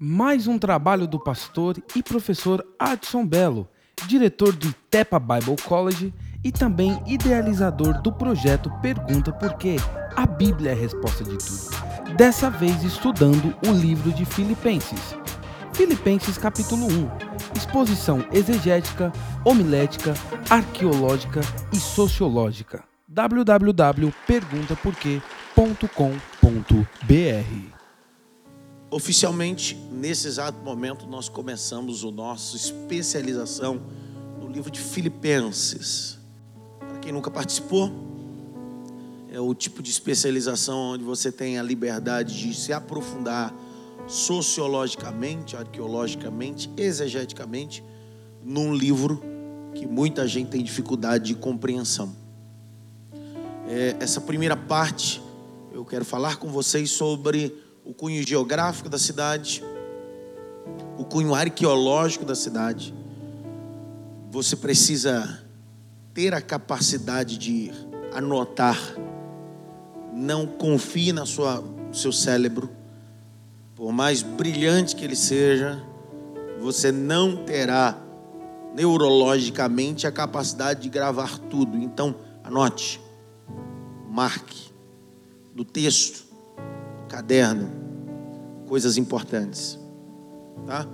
Mais um trabalho do pastor e professor Adson Belo, diretor do Tepa Bible College e também idealizador do projeto Pergunta Por quê? A Bíblia é a resposta de tudo. Dessa vez estudando o livro de Filipenses. Filipenses capítulo 1. Exposição exegética, homilética, arqueológica e sociológica. www.perguntaporquê.com.br Oficialmente, nesse exato momento, nós começamos o nosso especialização no livro de Filipenses. Para quem nunca participou, é o tipo de especialização onde você tem a liberdade de se aprofundar sociologicamente, arqueologicamente, exegeticamente, num livro que muita gente tem dificuldade de compreensão. É, essa primeira parte, eu quero falar com vocês sobre o cunho geográfico da cidade, o cunho arqueológico da cidade. Você precisa ter a capacidade de anotar. Não confie na sua seu cérebro. Por mais brilhante que ele seja, você não terá neurologicamente a capacidade de gravar tudo. Então, anote, marque no texto, no caderno, coisas importantes, tá?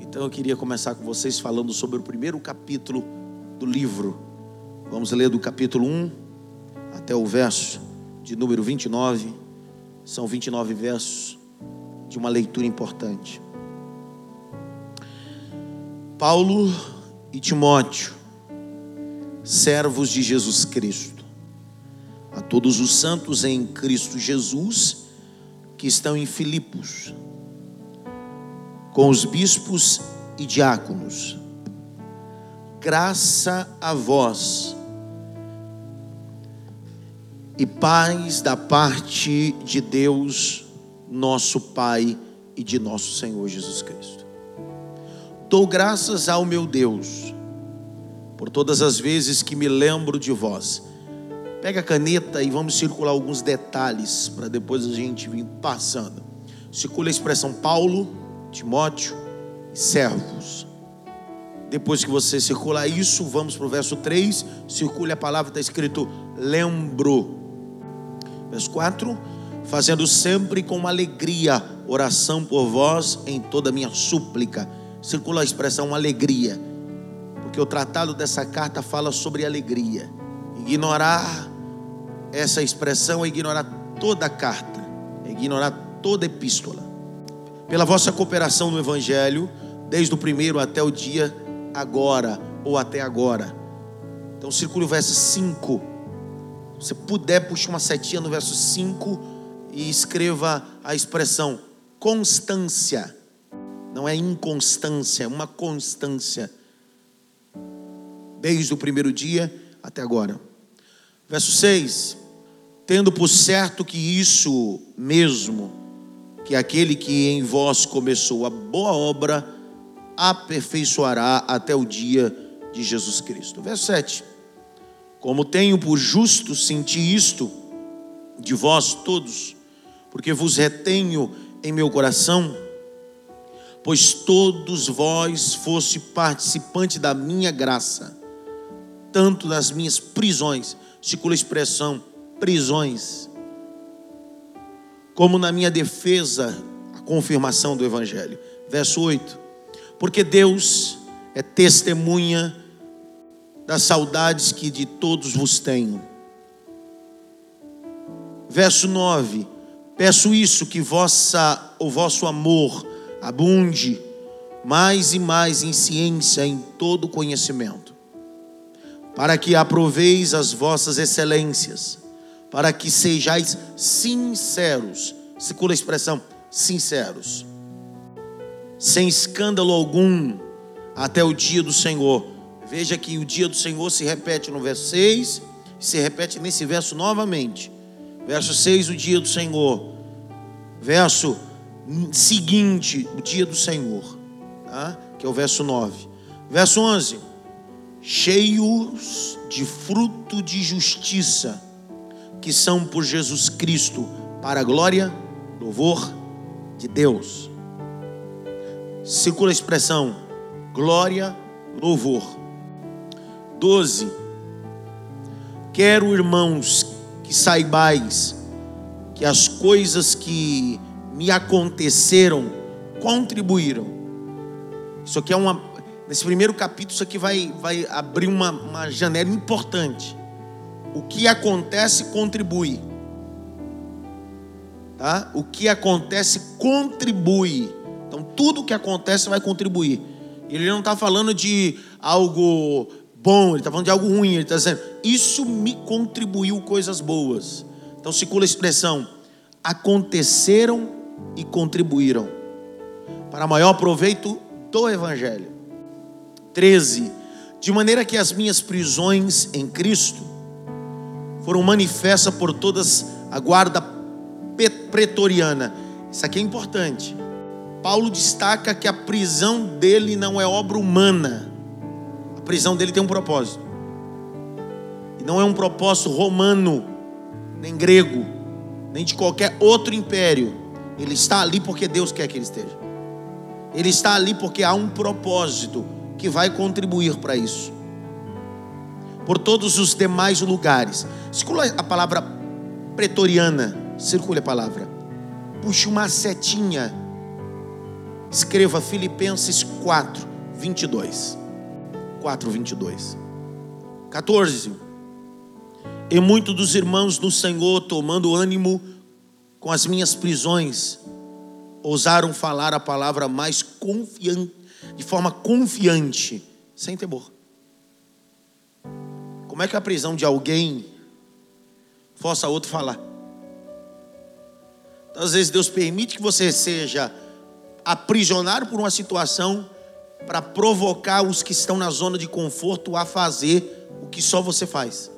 Então eu queria começar com vocês falando sobre o primeiro capítulo do livro. Vamos ler do capítulo 1 até o verso de número 29. São 29 versos de uma leitura importante. Paulo e Timóteo, servos de Jesus Cristo, a todos os santos em Cristo Jesus que estão em Filipos, com os bispos e diáconos. Graça a vós e paz da parte de Deus, nosso Pai e de nosso Senhor Jesus Cristo. Dou graças ao meu Deus por todas as vezes que me lembro de vós Pega a caneta e vamos circular alguns detalhes para depois a gente vir passando. Circula a expressão Paulo, Timóteo e servos. Depois que você circular isso, vamos para o verso 3. Circule a palavra, está escrito lembro. Verso 4: Fazendo sempre com alegria oração por vós em toda minha súplica. Circula a expressão alegria, porque o tratado dessa carta fala sobre alegria. Ignorar essa expressão é ignorar toda a carta, é ignorar toda a epístola. Pela vossa cooperação no Evangelho, desde o primeiro até o dia agora, ou até agora. Então, circule o verso 5. Se puder, puxe uma setinha no verso 5 e escreva a expressão constância. Não é inconstância, é uma constância. Desde o primeiro dia até agora. Verso 6: Tendo por certo que isso mesmo, que aquele que em vós começou a boa obra, aperfeiçoará até o dia de Jesus Cristo. Verso 7: Como tenho por justo sentir isto de vós todos, porque vos retenho em meu coração, pois todos vós foste participante da minha graça, tanto nas minhas prisões circula a expressão prisões, como na minha defesa, a confirmação do Evangelho. Verso 8: Porque Deus é testemunha das saudades que de todos vos tenho. Verso 9: Peço isso, que vossa, o vosso amor abunde mais e mais em ciência, em todo conhecimento para que aproveis as vossas excelências, para que sejais sinceros. Segura a expressão sinceros, sem escândalo algum, até o dia do Senhor. Veja que o dia do Senhor se repete no verso 6, se repete nesse verso novamente. Verso 6, o dia do Senhor. Verso seguinte, o dia do Senhor, tá? que é o verso 9. Verso 11 cheios de fruto de justiça, que são por Jesus Cristo, para a glória, louvor de Deus. circula a expressão glória, louvor. 12. Quero, irmãos, que saibais que as coisas que me aconteceram contribuíram. Isso aqui é uma. Nesse primeiro capítulo, isso aqui vai, vai abrir uma, uma janela importante. O que acontece contribui. Tá? O que acontece contribui. Então, tudo que acontece vai contribuir. Ele não está falando de algo bom, ele está falando de algo ruim. Ele está dizendo, isso me contribuiu coisas boas. Então, circula a expressão: aconteceram e contribuíram para maior proveito do Evangelho. 13. De maneira que as minhas prisões em Cristo foram manifestas por todas a guarda pretoriana. Isso aqui é importante. Paulo destaca que a prisão dele não é obra humana. A prisão dele tem um propósito. E não é um propósito romano, nem grego, nem de qualquer outro império. Ele está ali porque Deus quer que ele esteja. Ele está ali porque há um propósito que vai contribuir para isso. Por todos os demais lugares. Circula a palavra pretoriana. Circule a palavra. Puxe uma setinha Escreva Filipenses 4, 22. 4, 22. 14. E muitos dos irmãos do Senhor, tomando ânimo com as minhas prisões, ousaram falar a palavra mais confiante, de forma confiante, sem temor. Como é que a prisão de alguém força outro falar? Então, às vezes Deus permite que você seja aprisionar por uma situação para provocar os que estão na zona de conforto a fazer o que só você faz.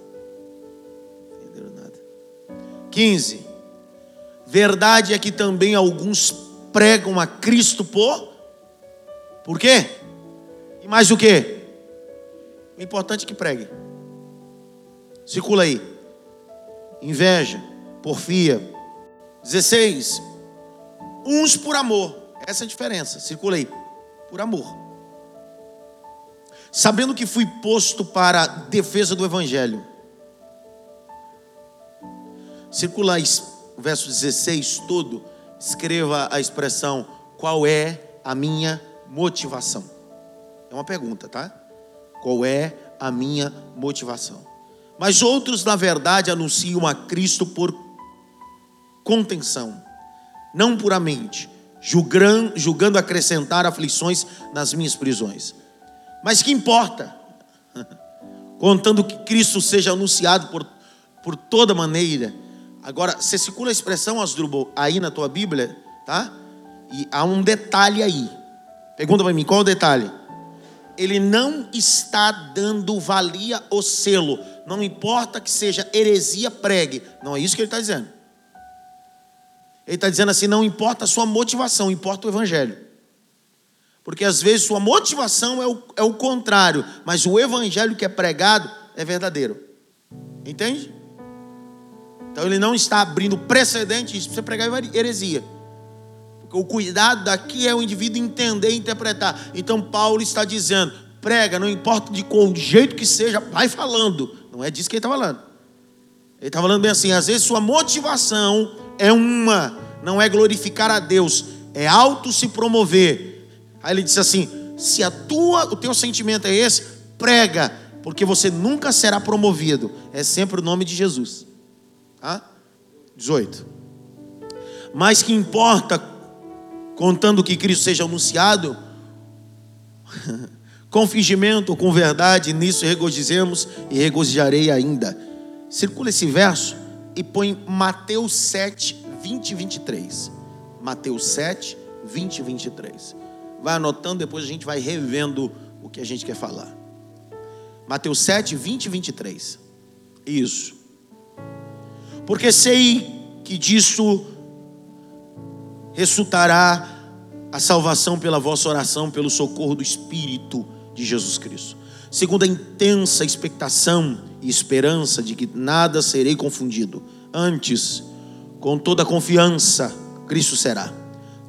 Entenderam nada? 15. Verdade é que também alguns pregam a Cristo por Por quê? E mais o quê? O importante é que pregue. Circula aí. Inveja, porfia. 16. Uns por amor essa é a diferença. Circula aí. Por amor. Sabendo que fui posto para defesa do Evangelho. Circula o verso 16 todo. Escreva a expressão: qual é a minha motivação? É uma pergunta, tá? Qual é a minha motivação? Mas outros, na verdade, anunciam a Cristo por contenção, não puramente julgando, julgando acrescentar aflições nas minhas prisões. Mas que importa? Contando que Cristo seja anunciado por, por toda maneira. Agora, você circula a expressão, Asdrubal, aí na tua Bíblia, tá? E há um detalhe aí. Pergunta para mim, qual o detalhe? Ele não está dando valia ou selo. Não importa que seja heresia, pregue. Não é isso que ele está dizendo. Ele está dizendo assim: não importa a sua motivação, importa o Evangelho. Porque às vezes sua motivação é o, é o contrário, mas o Evangelho que é pregado é verdadeiro. Entende? Então ele não está abrindo precedente para você pregar heresia. O cuidado daqui é o indivíduo entender e interpretar. Então Paulo está dizendo: prega, não importa de qual jeito que seja, vai falando. Não é disso que ele está falando. Ele está falando bem assim: às vezes sua motivação é uma, não é glorificar a Deus, é auto se promover. Aí ele disse assim: se a tua, o teu sentimento é esse, prega, porque você nunca será promovido. É sempre o nome de Jesus. Tá? 18. Mas que importa, contando que Cristo seja anunciado, com fingimento com verdade, nisso regozijemos e regozijarei ainda. Circula esse verso e põe Mateus 7, 20 e 23. Mateus 7, 20 e 23. Vai anotando, depois a gente vai revendo o que a gente quer falar. Mateus 7, 20 e 23. Isso. Porque sei que disso resultará a salvação pela vossa oração, pelo socorro do Espírito de Jesus Cristo. Segundo a intensa expectação e esperança de que nada serei confundido. Antes, com toda confiança, Cristo será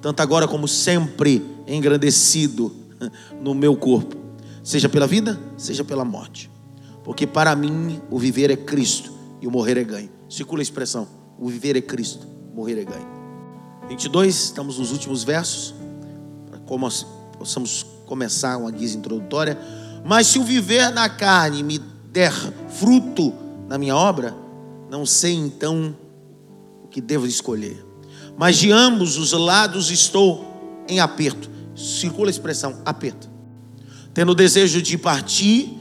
tanto agora como sempre engrandecido no meu corpo, seja pela vida, seja pela morte. Porque para mim o viver é Cristo e o morrer é ganho. Circula a expressão: o viver é Cristo, morrer é ganho. 22, estamos nos últimos versos, para como possamos começar uma guisa introdutória. Mas se o viver na carne me der fruto na minha obra, não sei então o que devo escolher. Mas de ambos os lados estou em aperto. Circula a expressão aperto. Tendo o desejo de partir,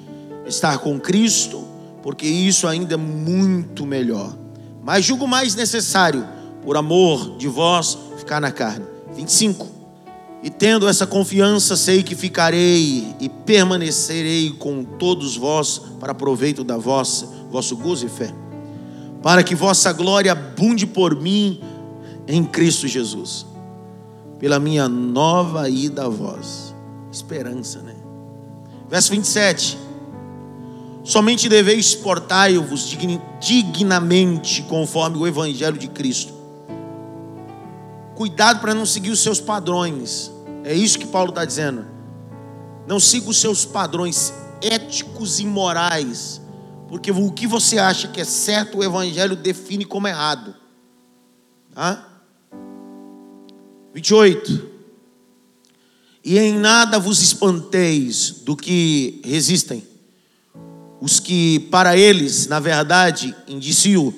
estar com Cristo, porque isso ainda é muito melhor. Mas julgo mais necessário, por amor de vós, ficar na carne. 25. E tendo essa confiança, sei que ficarei e permanecerei com todos vós para proveito da vossa, vosso gozo e fé, para que vossa glória abunde por mim em Cristo Jesus, pela minha nova ida a vós. Esperança, né? Verso 27. Somente deveis portai-vos dignamente conforme o evangelho de Cristo Cuidado para não seguir os seus padrões. É isso que Paulo está dizendo. Não siga os seus padrões éticos e morais. Porque o que você acha que é certo, o Evangelho define como errado. Tá? 28. E em nada vos espanteis do que resistem. Os que para eles, na verdade, indiciam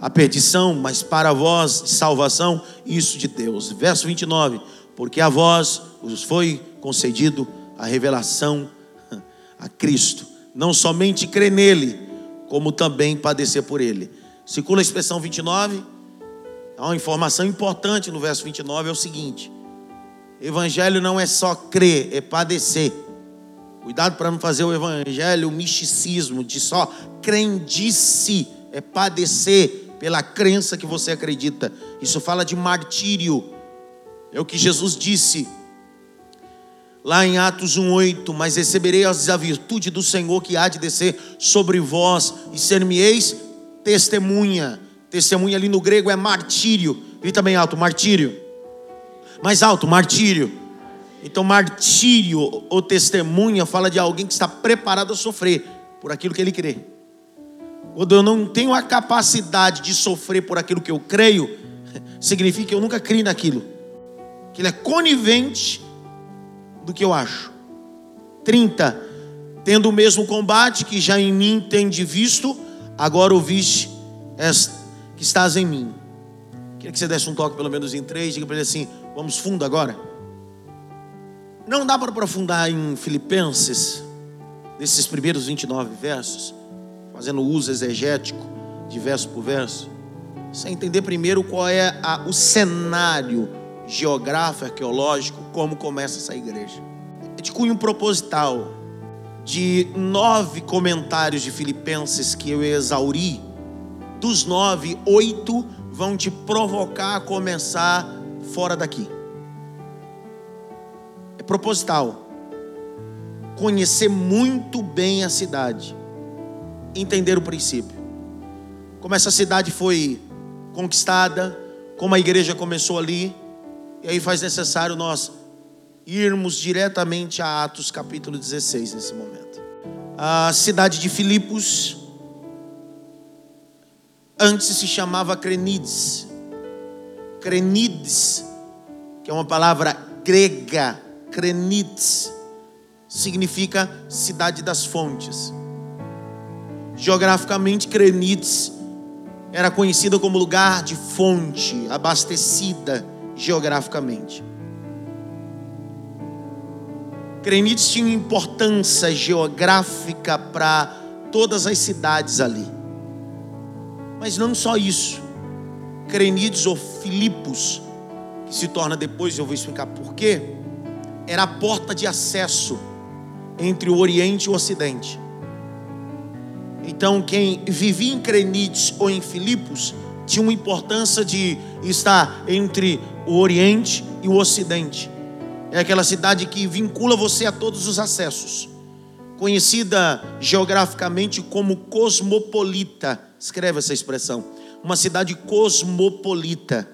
a perdição, mas para vós salvação, isso de Deus. Verso 29, porque a vós vos foi concedido a revelação a Cristo, não somente crer nele, como também padecer por ele. Circula a expressão 29, há uma informação importante no verso 29, é o seguinte: Evangelho não é só crer, é padecer. Cuidado para não fazer o evangelho o misticismo de só crendice, é padecer pela crença que você acredita. Isso fala de martírio. É o que Jesus disse lá em Atos 1:8, mas receberei a virtude do Senhor que há de descer sobre vós e ser-me-eis testemunha. Testemunha ali no grego é martírio. E também alto, martírio. Mais alto, martírio. Então, martírio ou testemunha fala de alguém que está preparado a sofrer por aquilo que ele crê quando eu não tenho a capacidade de sofrer por aquilo que eu creio, significa que eu nunca criei naquilo. Que ele é conivente do que eu acho. 30. Tendo o mesmo combate que já em mim tende visto, agora ouviste que estás em mim. Queria que você desse um toque pelo menos em três, diga para ele assim: vamos fundo agora. Não dá para aprofundar em Filipenses, nesses primeiros 29 versos fazendo uso exegético de verso por verso, sem entender primeiro qual é a, o cenário geográfico, arqueológico, como começa essa igreja. É de cunho proposital, de nove comentários de Filipenses que eu exauri, dos nove, oito vão te provocar a começar fora daqui. É proposital. Conhecer muito bem a cidade entender o princípio. Como essa cidade foi conquistada, como a igreja começou ali, e aí faz necessário nós irmos diretamente a Atos capítulo 16 nesse momento. A cidade de Filipos antes se chamava Crenides. Crenides, que é uma palavra grega, Crenides, significa cidade das fontes. Geograficamente, Crenides era conhecida como lugar de fonte, abastecida geograficamente. Crenides tinha importância geográfica para todas as cidades ali. Mas não só isso. Crenides ou Filipos, que se torna depois, eu vou explicar porquê, era a porta de acesso entre o Oriente e o Ocidente. Então, quem vivia em Crenides ou em Filipos tinha uma importância de estar entre o Oriente e o Ocidente. É aquela cidade que vincula você a todos os acessos. Conhecida geograficamente como cosmopolita. Escreve essa expressão. Uma cidade cosmopolita.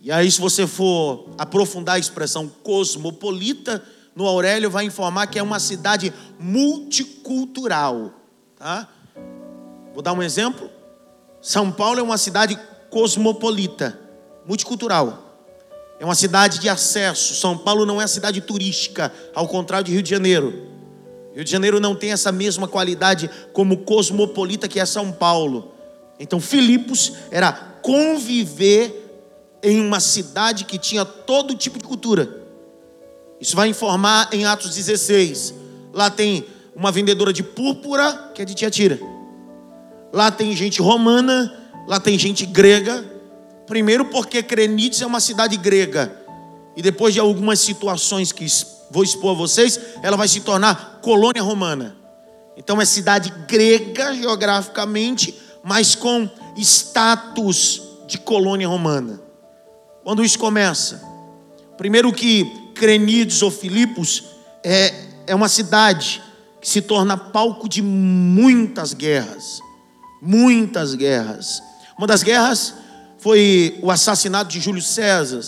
E aí, se você for aprofundar a expressão cosmopolita, no Aurélio vai informar que é uma cidade multicultural. Tá? Vou dar um exemplo. São Paulo é uma cidade cosmopolita, multicultural. É uma cidade de acesso. São Paulo não é cidade turística, ao contrário de Rio de Janeiro. Rio de Janeiro não tem essa mesma qualidade como cosmopolita que é São Paulo. Então, Filipos era conviver em uma cidade que tinha todo tipo de cultura. Isso vai informar em Atos 16. Lá tem uma vendedora de púrpura, que é de Tiatira. Lá tem gente romana, lá tem gente grega. Primeiro porque Crenides é uma cidade grega. E depois de algumas situações que vou expor a vocês, ela vai se tornar colônia romana. Então é cidade grega geograficamente, mas com status de colônia romana. Quando isso começa? Primeiro que Crenides ou Filipos é, é uma cidade que se torna palco de muitas guerras. Muitas guerras. Uma das guerras foi o assassinato de Júlio César.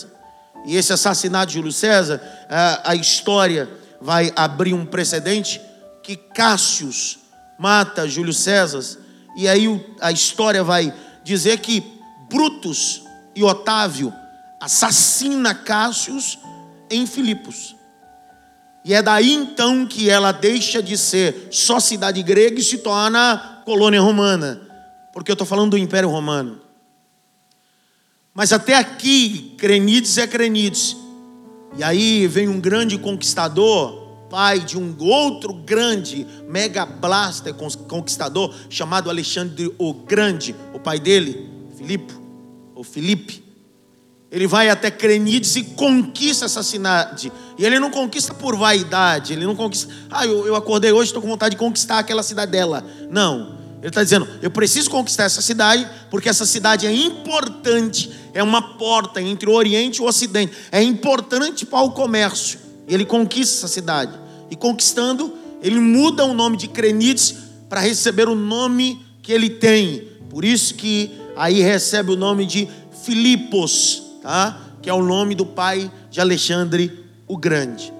E esse assassinato de Júlio César, a, a história vai abrir um precedente que Cássius mata Júlio César. E aí a história vai dizer que Brutus e Otávio assassina Cássius em Filipos. E é daí então que ela deixa de ser só cidade grega e se torna colônia romana. Porque eu estou falando do Império Romano. Mas até aqui, Crenides é Crenides. E aí vem um grande conquistador, pai de um outro grande mega blaster conquistador chamado Alexandre o Grande, o pai dele, Filipe, ou Filipe. Ele vai até Crenides e conquista essa cidade. E ele não conquista por vaidade, ele não conquista. Ah, eu, eu acordei hoje, estou com vontade de conquistar aquela cidadela. Não. Ele está dizendo: eu preciso conquistar essa cidade, porque essa cidade é importante, é uma porta entre o Oriente e o Ocidente, é importante para o comércio. E ele conquista essa cidade. E conquistando, ele muda o nome de Crenides para receber o nome que ele tem. Por isso que aí recebe o nome de Filipos tá? que é o nome do pai de Alexandre o Grande.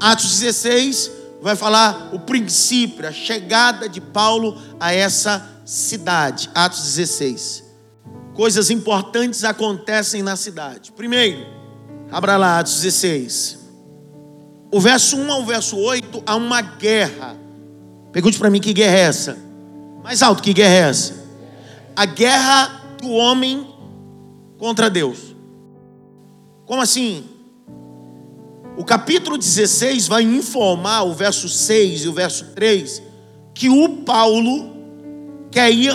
Atos 16 vai falar o princípio, a chegada de Paulo a essa cidade. Atos 16. Coisas importantes acontecem na cidade. Primeiro, abra lá Atos 16. O verso 1 ao verso 8 há uma guerra. Pergunte para mim que guerra é essa? Mais alto, que guerra é essa? A guerra do homem contra Deus. Como assim? O capítulo 16 vai informar, o verso 6 e o verso 3, que o Paulo quer ir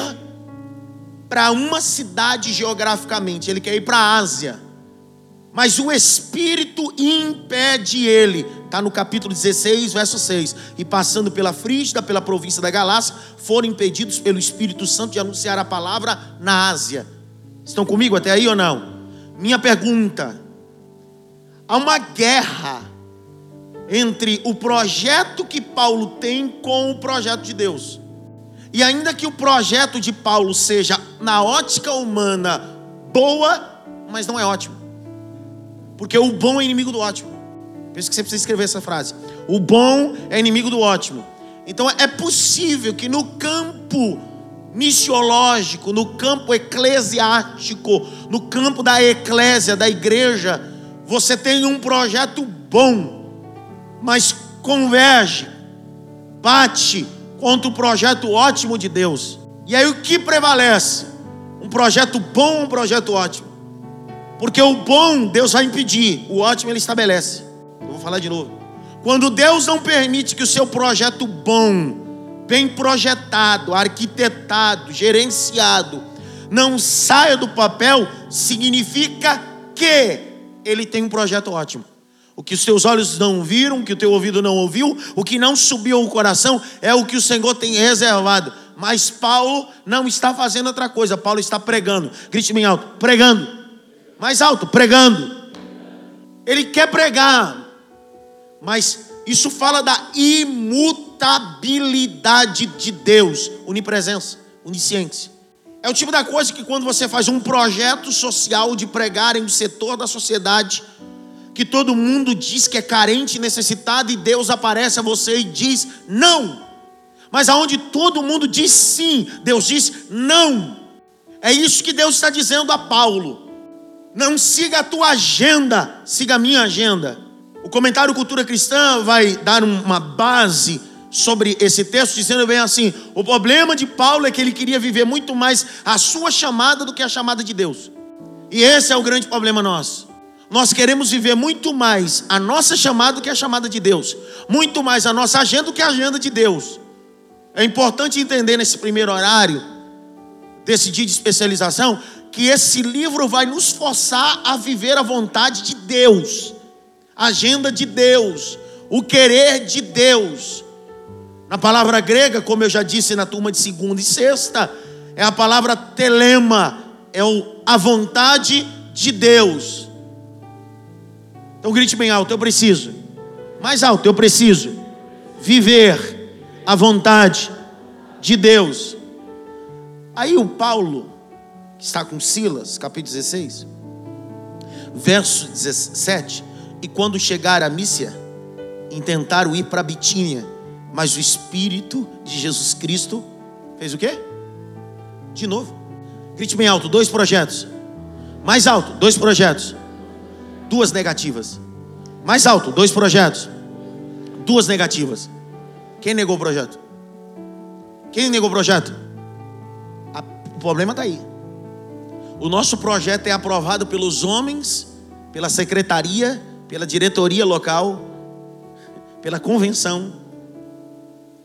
para uma cidade geograficamente, ele quer ir para a Ásia. Mas o Espírito impede ele. Está no capítulo 16, verso 6. E passando pela Frígida, pela província da Galácia, foram impedidos pelo Espírito Santo de anunciar a palavra na Ásia. Estão comigo até aí ou não? Minha pergunta: Há uma guerra entre o projeto que Paulo tem com o projeto de Deus. E ainda que o projeto de Paulo seja, na ótica humana, boa, mas não é ótimo. Porque o bom é inimigo do ótimo. Penso que você precisa escrever essa frase. O bom é inimigo do ótimo. Então é possível que no campo missiológico, no campo eclesiástico, no campo da eclésia, da igreja, você tem um projeto bom, mas converge, bate contra o projeto ótimo de Deus. E aí o que prevalece? Um projeto bom ou um projeto ótimo? Porque o bom Deus vai impedir, o ótimo ele estabelece. Eu vou falar de novo. Quando Deus não permite que o seu projeto bom, bem projetado, arquitetado, gerenciado, não saia do papel, significa que ele tem um projeto ótimo. O que os teus olhos não viram, o que o teu ouvido não ouviu, o que não subiu ao coração, é o que o Senhor tem reservado. Mas Paulo não está fazendo outra coisa, Paulo está pregando. Grite bem alto: pregando. Mais alto: pregando. Ele quer pregar, mas isso fala da imutabilidade de Deus, onipresença, onisciência. É o tipo da coisa que quando você faz um projeto social de pregar em um setor da sociedade, que todo mundo diz que é carente necessitado, e Deus aparece a você e diz não. Mas aonde todo mundo diz sim, Deus diz não. É isso que Deus está dizendo a Paulo. Não siga a tua agenda, siga a minha agenda. O comentário Cultura Cristã vai dar uma base sobre esse texto, dizendo bem assim: o problema de Paulo é que ele queria viver muito mais a sua chamada do que a chamada de Deus. E esse é o grande problema nosso. Nós queremos viver muito mais a nossa chamada do que a chamada de Deus, muito mais a nossa agenda do que a agenda de Deus. É importante entender nesse primeiro horário, desse dia de especialização, que esse livro vai nos forçar a viver a vontade de Deus, a agenda de Deus, o querer de Deus. Na palavra grega, como eu já disse na turma de segunda e sexta, é a palavra telema, é o, a vontade de Deus. Então grite bem alto, eu preciso. Mais alto, eu preciso. Viver a vontade de Deus. Aí o Paulo, que está com Silas, capítulo 16, verso 17, e quando chegar a Mícia, intentaram ir para Bitínia mas o Espírito de Jesus Cristo fez o quê? De novo. Grite bem alto, dois projetos. Mais alto, dois projetos. Duas negativas. Mais alto, dois projetos. Duas negativas. Quem negou o projeto? Quem negou o projeto? o problema está aí. O nosso projeto é aprovado pelos homens, pela secretaria, pela diretoria local, pela convenção,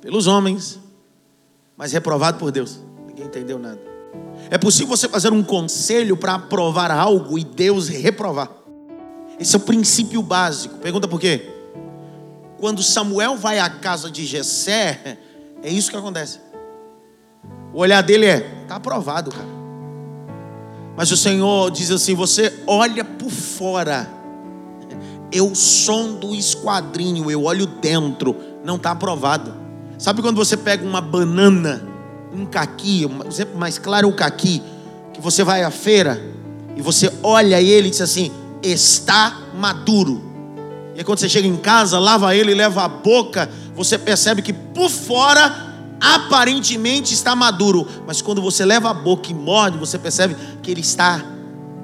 pelos homens, mas reprovado por Deus. Ninguém entendeu nada. É possível você fazer um conselho para aprovar algo e Deus reprovar. Esse é o princípio básico. Pergunta por quê? Quando Samuel vai à casa de Jessé, é isso que acontece. O olhar dele é, tá aprovado, cara. Mas o Senhor diz assim: você olha por fora. Eu sondo o esquadrinho, eu olho dentro, não está aprovado. Sabe quando você pega uma banana, um caqui, um exemplo mais claro é o caqui, que você vai à feira e você olha ele e diz assim: está maduro. E aí quando você chega em casa, lava ele, leva a boca, você percebe que por fora aparentemente está maduro, mas quando você leva a boca e morde, você percebe que ele está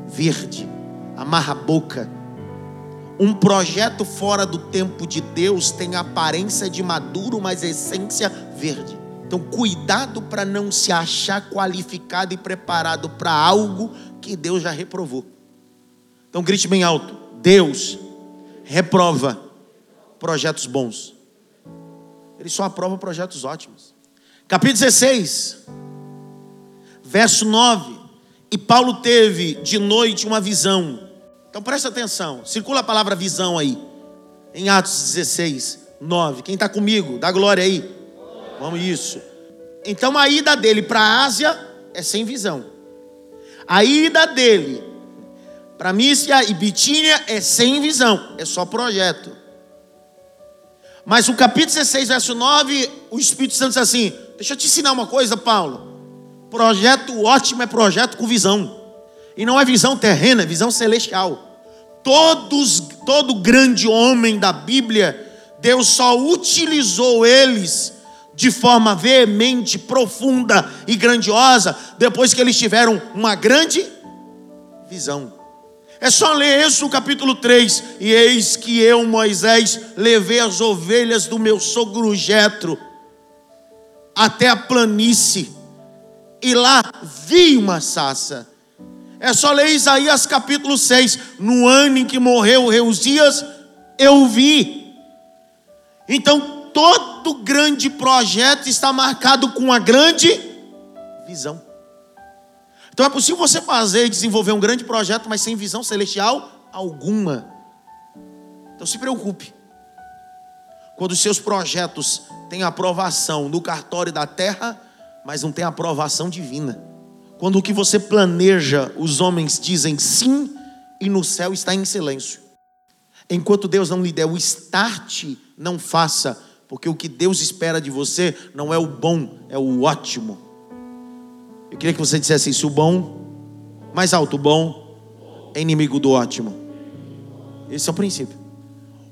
verde. Amarra a boca um projeto fora do tempo de Deus tem aparência de maduro, mas essência verde. Então, cuidado para não se achar qualificado e preparado para algo que Deus já reprovou. Então, grite bem alto: Deus reprova projetos bons. Ele só aprova projetos ótimos. Capítulo 16, verso 9. E Paulo teve de noite uma visão então presta atenção, circula a palavra visão aí, em Atos 16, 9. Quem está comigo, dá glória aí. Vamos isso. Então a ida dele para a Ásia é sem visão. A ida dele para Mícia e Bitínia é sem visão, é só projeto. Mas o capítulo 16, verso 9, o Espírito Santo diz assim: Deixa eu te ensinar uma coisa, Paulo. Projeto ótimo é projeto com visão. E não é visão terrena, é visão celestial. Todos, todo grande homem da Bíblia, Deus só utilizou eles de forma veemente, profunda e grandiosa depois que eles tiveram uma grande visão. É só ler no capítulo 3. E eis que eu, Moisés, levei as ovelhas do meu sogro Jetro até a planície, e lá vi uma sassa é só ler Isaías capítulo 6. No ano em que morreu Reusias, eu vi. Então, todo grande projeto está marcado com uma grande visão. Então, é possível você fazer e desenvolver um grande projeto, mas sem visão celestial alguma. Então, se preocupe. Quando os seus projetos têm aprovação no cartório da terra, mas não tem aprovação divina. Quando o que você planeja, os homens dizem sim e no céu está em silêncio. Enquanto Deus não lhe der o start, não faça, porque o que Deus espera de você não é o bom, é o ótimo. Eu queria que você dissesse isso: o bom, mais alto, o bom é inimigo do ótimo. Esse é o princípio.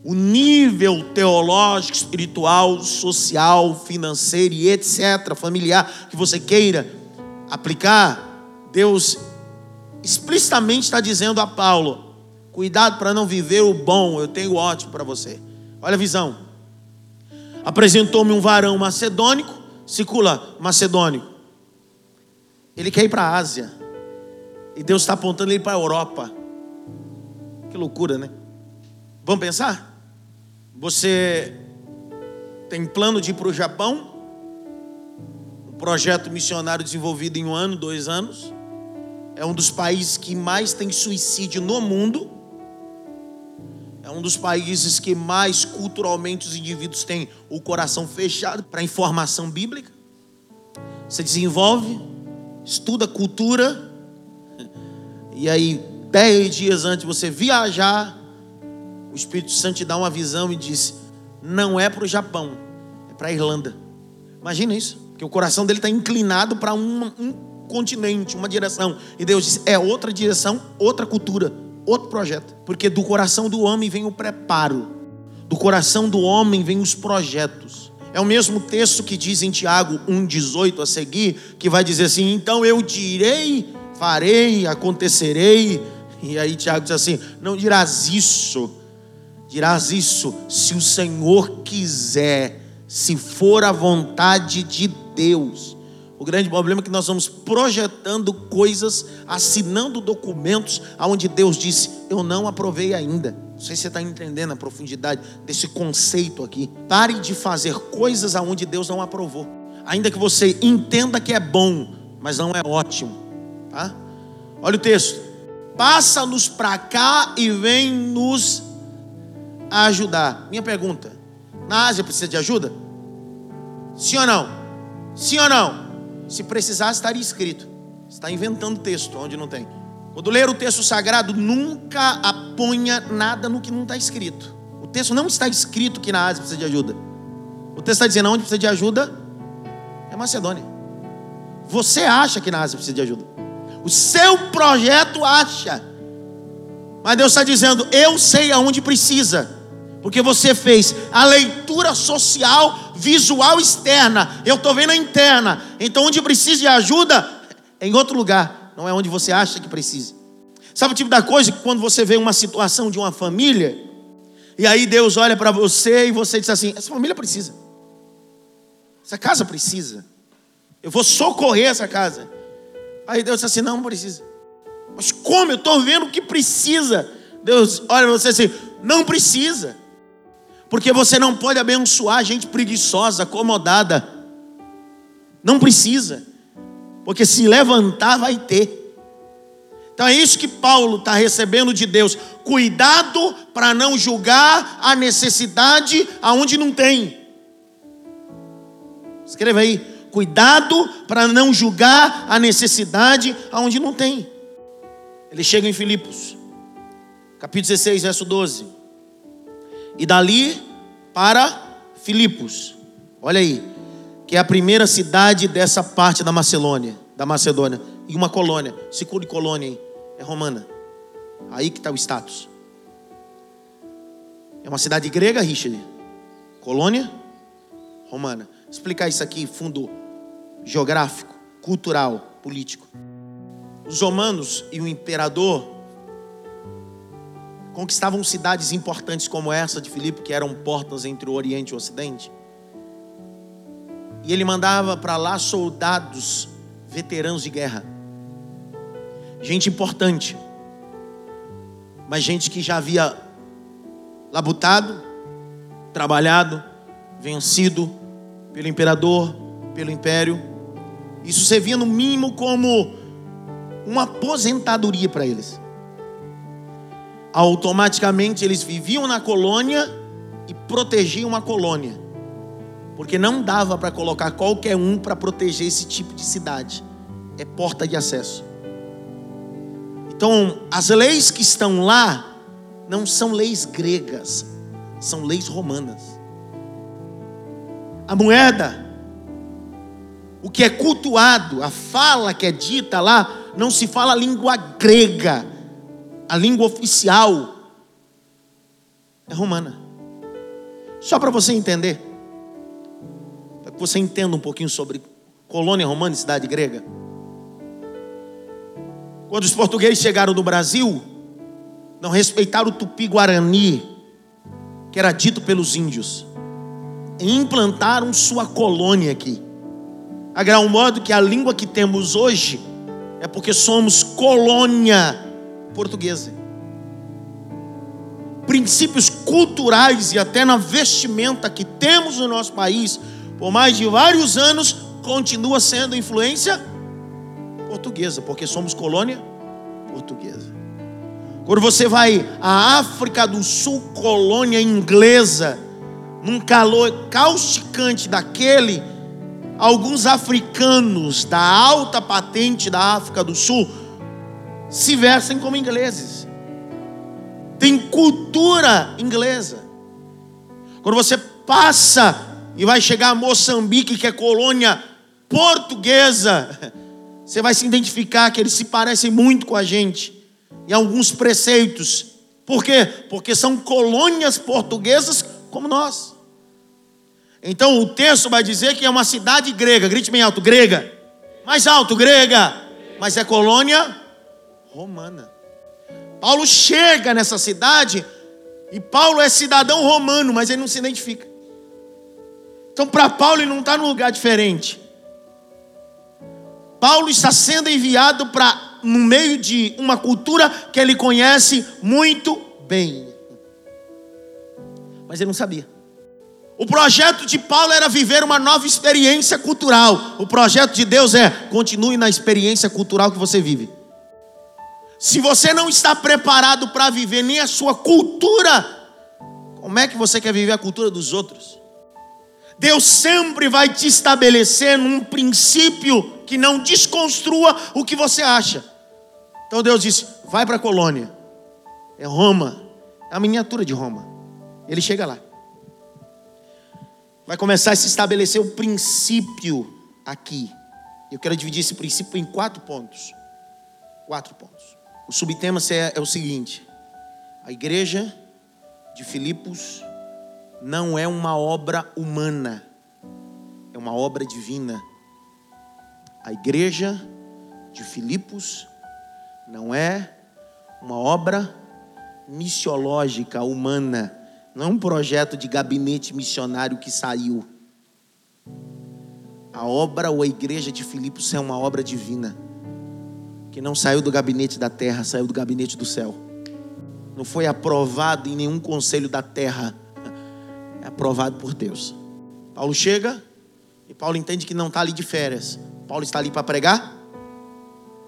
O nível teológico, espiritual, social, financeiro e etc., familiar, que você queira aplicar, Deus explicitamente está dizendo a Paulo: cuidado para não viver o bom, eu tenho o ótimo para você. Olha a visão. Apresentou-me um varão macedônico, circula macedônico. Ele quer ir para a Ásia. E Deus está apontando ele para a Europa. Que loucura, né? Vamos pensar? Você tem plano de ir para o Japão? Projeto missionário desenvolvido em um ano, dois anos. É um dos países que mais tem suicídio no mundo. É um dos países que mais culturalmente os indivíduos têm o coração fechado para a informação bíblica. Você desenvolve, estuda cultura, e aí, dez dias antes de você viajar, o Espírito Santo te dá uma visão e diz: não é para o Japão, é para a Irlanda. Imagina isso, que o coração dele está inclinado para um, um continente, uma direção. E Deus diz: é outra direção, outra cultura, outro projeto. Porque do coração do homem vem o preparo, do coração do homem vem os projetos. É o mesmo texto que diz em Tiago 1,18 a seguir, que vai dizer assim: então eu direi, farei, acontecerei. E aí Tiago diz assim: não dirás isso, dirás isso se o Senhor quiser, se for a vontade de Deus. O grande problema é que nós vamos projetando coisas, assinando documentos, aonde Deus disse: Eu não aprovei ainda. Não sei se você está entendendo a profundidade desse conceito aqui. Pare de fazer coisas aonde Deus não aprovou. Ainda que você entenda que é bom, mas não é ótimo. Tá? Olha o texto. Passa-nos para cá e vem nos ajudar. Minha pergunta: na Ásia precisa de ajuda? Sim ou não? Sim ou não? Se precisasse, estaria escrito. Está inventando texto onde não tem. Quando ler o texto sagrado, nunca aponha nada no que não está escrito. O texto não está escrito que na Ásia precisa de ajuda. O texto está dizendo onde precisa de ajuda é Macedônia. Você acha que na Ásia precisa de ajuda. O seu projeto acha. Mas Deus está dizendo, eu sei aonde precisa. Porque você fez a leitura social, visual externa. Eu estou vendo a interna. Então, onde precisa de ajuda, é em outro lugar. Não é onde você acha que precisa. Sabe o tipo da coisa que quando você vê uma situação de uma família, e aí Deus olha para você e você diz assim: essa família precisa. Essa casa precisa. Eu vou socorrer essa casa. Aí Deus diz assim: não, não precisa. Mas como? Eu estou vendo que precisa. Deus olha para você assim: não precisa. Porque você não pode abençoar gente preguiçosa, acomodada. Não precisa. Porque se levantar, vai ter. Então é isso que Paulo está recebendo de Deus. Cuidado para não julgar a necessidade aonde não tem. Escreva aí. Cuidado para não julgar a necessidade aonde não tem. Ele chega em Filipos, capítulo 16, verso 12. E dali para Filipos. Olha aí, que é a primeira cidade dessa parte da Macedônia, da Macedônia, e uma colônia, segura colônia aí, é romana. Aí que está o status. É uma cidade grega, Richard. Colônia romana. Explicar isso aqui, fundo geográfico, cultural, político. Os romanos e o imperador conquistavam cidades importantes como essa de Filipe, que eram portas entre o Oriente e o Ocidente. E ele mandava para lá soldados veteranos de guerra. Gente importante. Mas gente que já havia labutado, trabalhado, vencido pelo imperador, pelo império. Isso servia no mínimo como uma aposentadoria para eles automaticamente eles viviam na colônia e protegiam a colônia. Porque não dava para colocar qualquer um para proteger esse tipo de cidade. É porta de acesso. Então, as leis que estão lá não são leis gregas, são leis romanas. A moeda o que é cultuado, a fala que é dita lá, não se fala a língua grega, a língua oficial é romana. Só para você entender, para que você entenda um pouquinho sobre colônia romana e cidade grega. Quando os portugueses chegaram no Brasil, não respeitaram o tupi-guarani, que era dito pelos índios, e implantaram sua colônia aqui. A grau modo que a língua que temos hoje é porque somos colônia portuguesa. Princípios culturais e até na vestimenta que temos no nosso país, por mais de vários anos, continua sendo influência portuguesa, porque somos colônia portuguesa. Quando você vai à África do Sul, colônia inglesa, num calor causticante daquele, alguns africanos da alta patente da África do Sul se vestem como ingleses. Tem cultura inglesa. Quando você passa e vai chegar a Moçambique, que é colônia portuguesa, você vai se identificar que eles se parecem muito com a gente em alguns preceitos. Por quê? Porque são colônias portuguesas como nós. Então o texto vai dizer que é uma cidade grega, grite bem alto, grega. Mais alto, grega. Mas é colônia romana. Paulo chega nessa cidade e Paulo é cidadão romano, mas ele não se identifica. Então, para Paulo, ele não está num lugar diferente. Paulo está sendo enviado para no meio de uma cultura que ele conhece muito bem. Mas ele não sabia. O projeto de Paulo era viver uma nova experiência cultural. O projeto de Deus é continue na experiência cultural que você vive. Se você não está preparado para viver nem a sua cultura, como é que você quer viver a cultura dos outros? Deus sempre vai te estabelecer num princípio que não desconstrua o que você acha. Então Deus disse: vai para a colônia, é Roma, é a miniatura de Roma. Ele chega lá, vai começar a se estabelecer o princípio aqui. Eu quero dividir esse princípio em quatro pontos. Quatro pontos. O subtema é, é o seguinte: a igreja de Filipos não é uma obra humana, é uma obra divina. A igreja de Filipos não é uma obra missiológica humana, não é um projeto de gabinete missionário que saiu. A obra ou a igreja de Filipos é uma obra divina, que não saiu do gabinete da terra, saiu do gabinete do céu. Não foi aprovado em nenhum conselho da terra, é aprovado por Deus. Paulo chega e Paulo entende que não está ali de férias. Paulo está ali para pregar?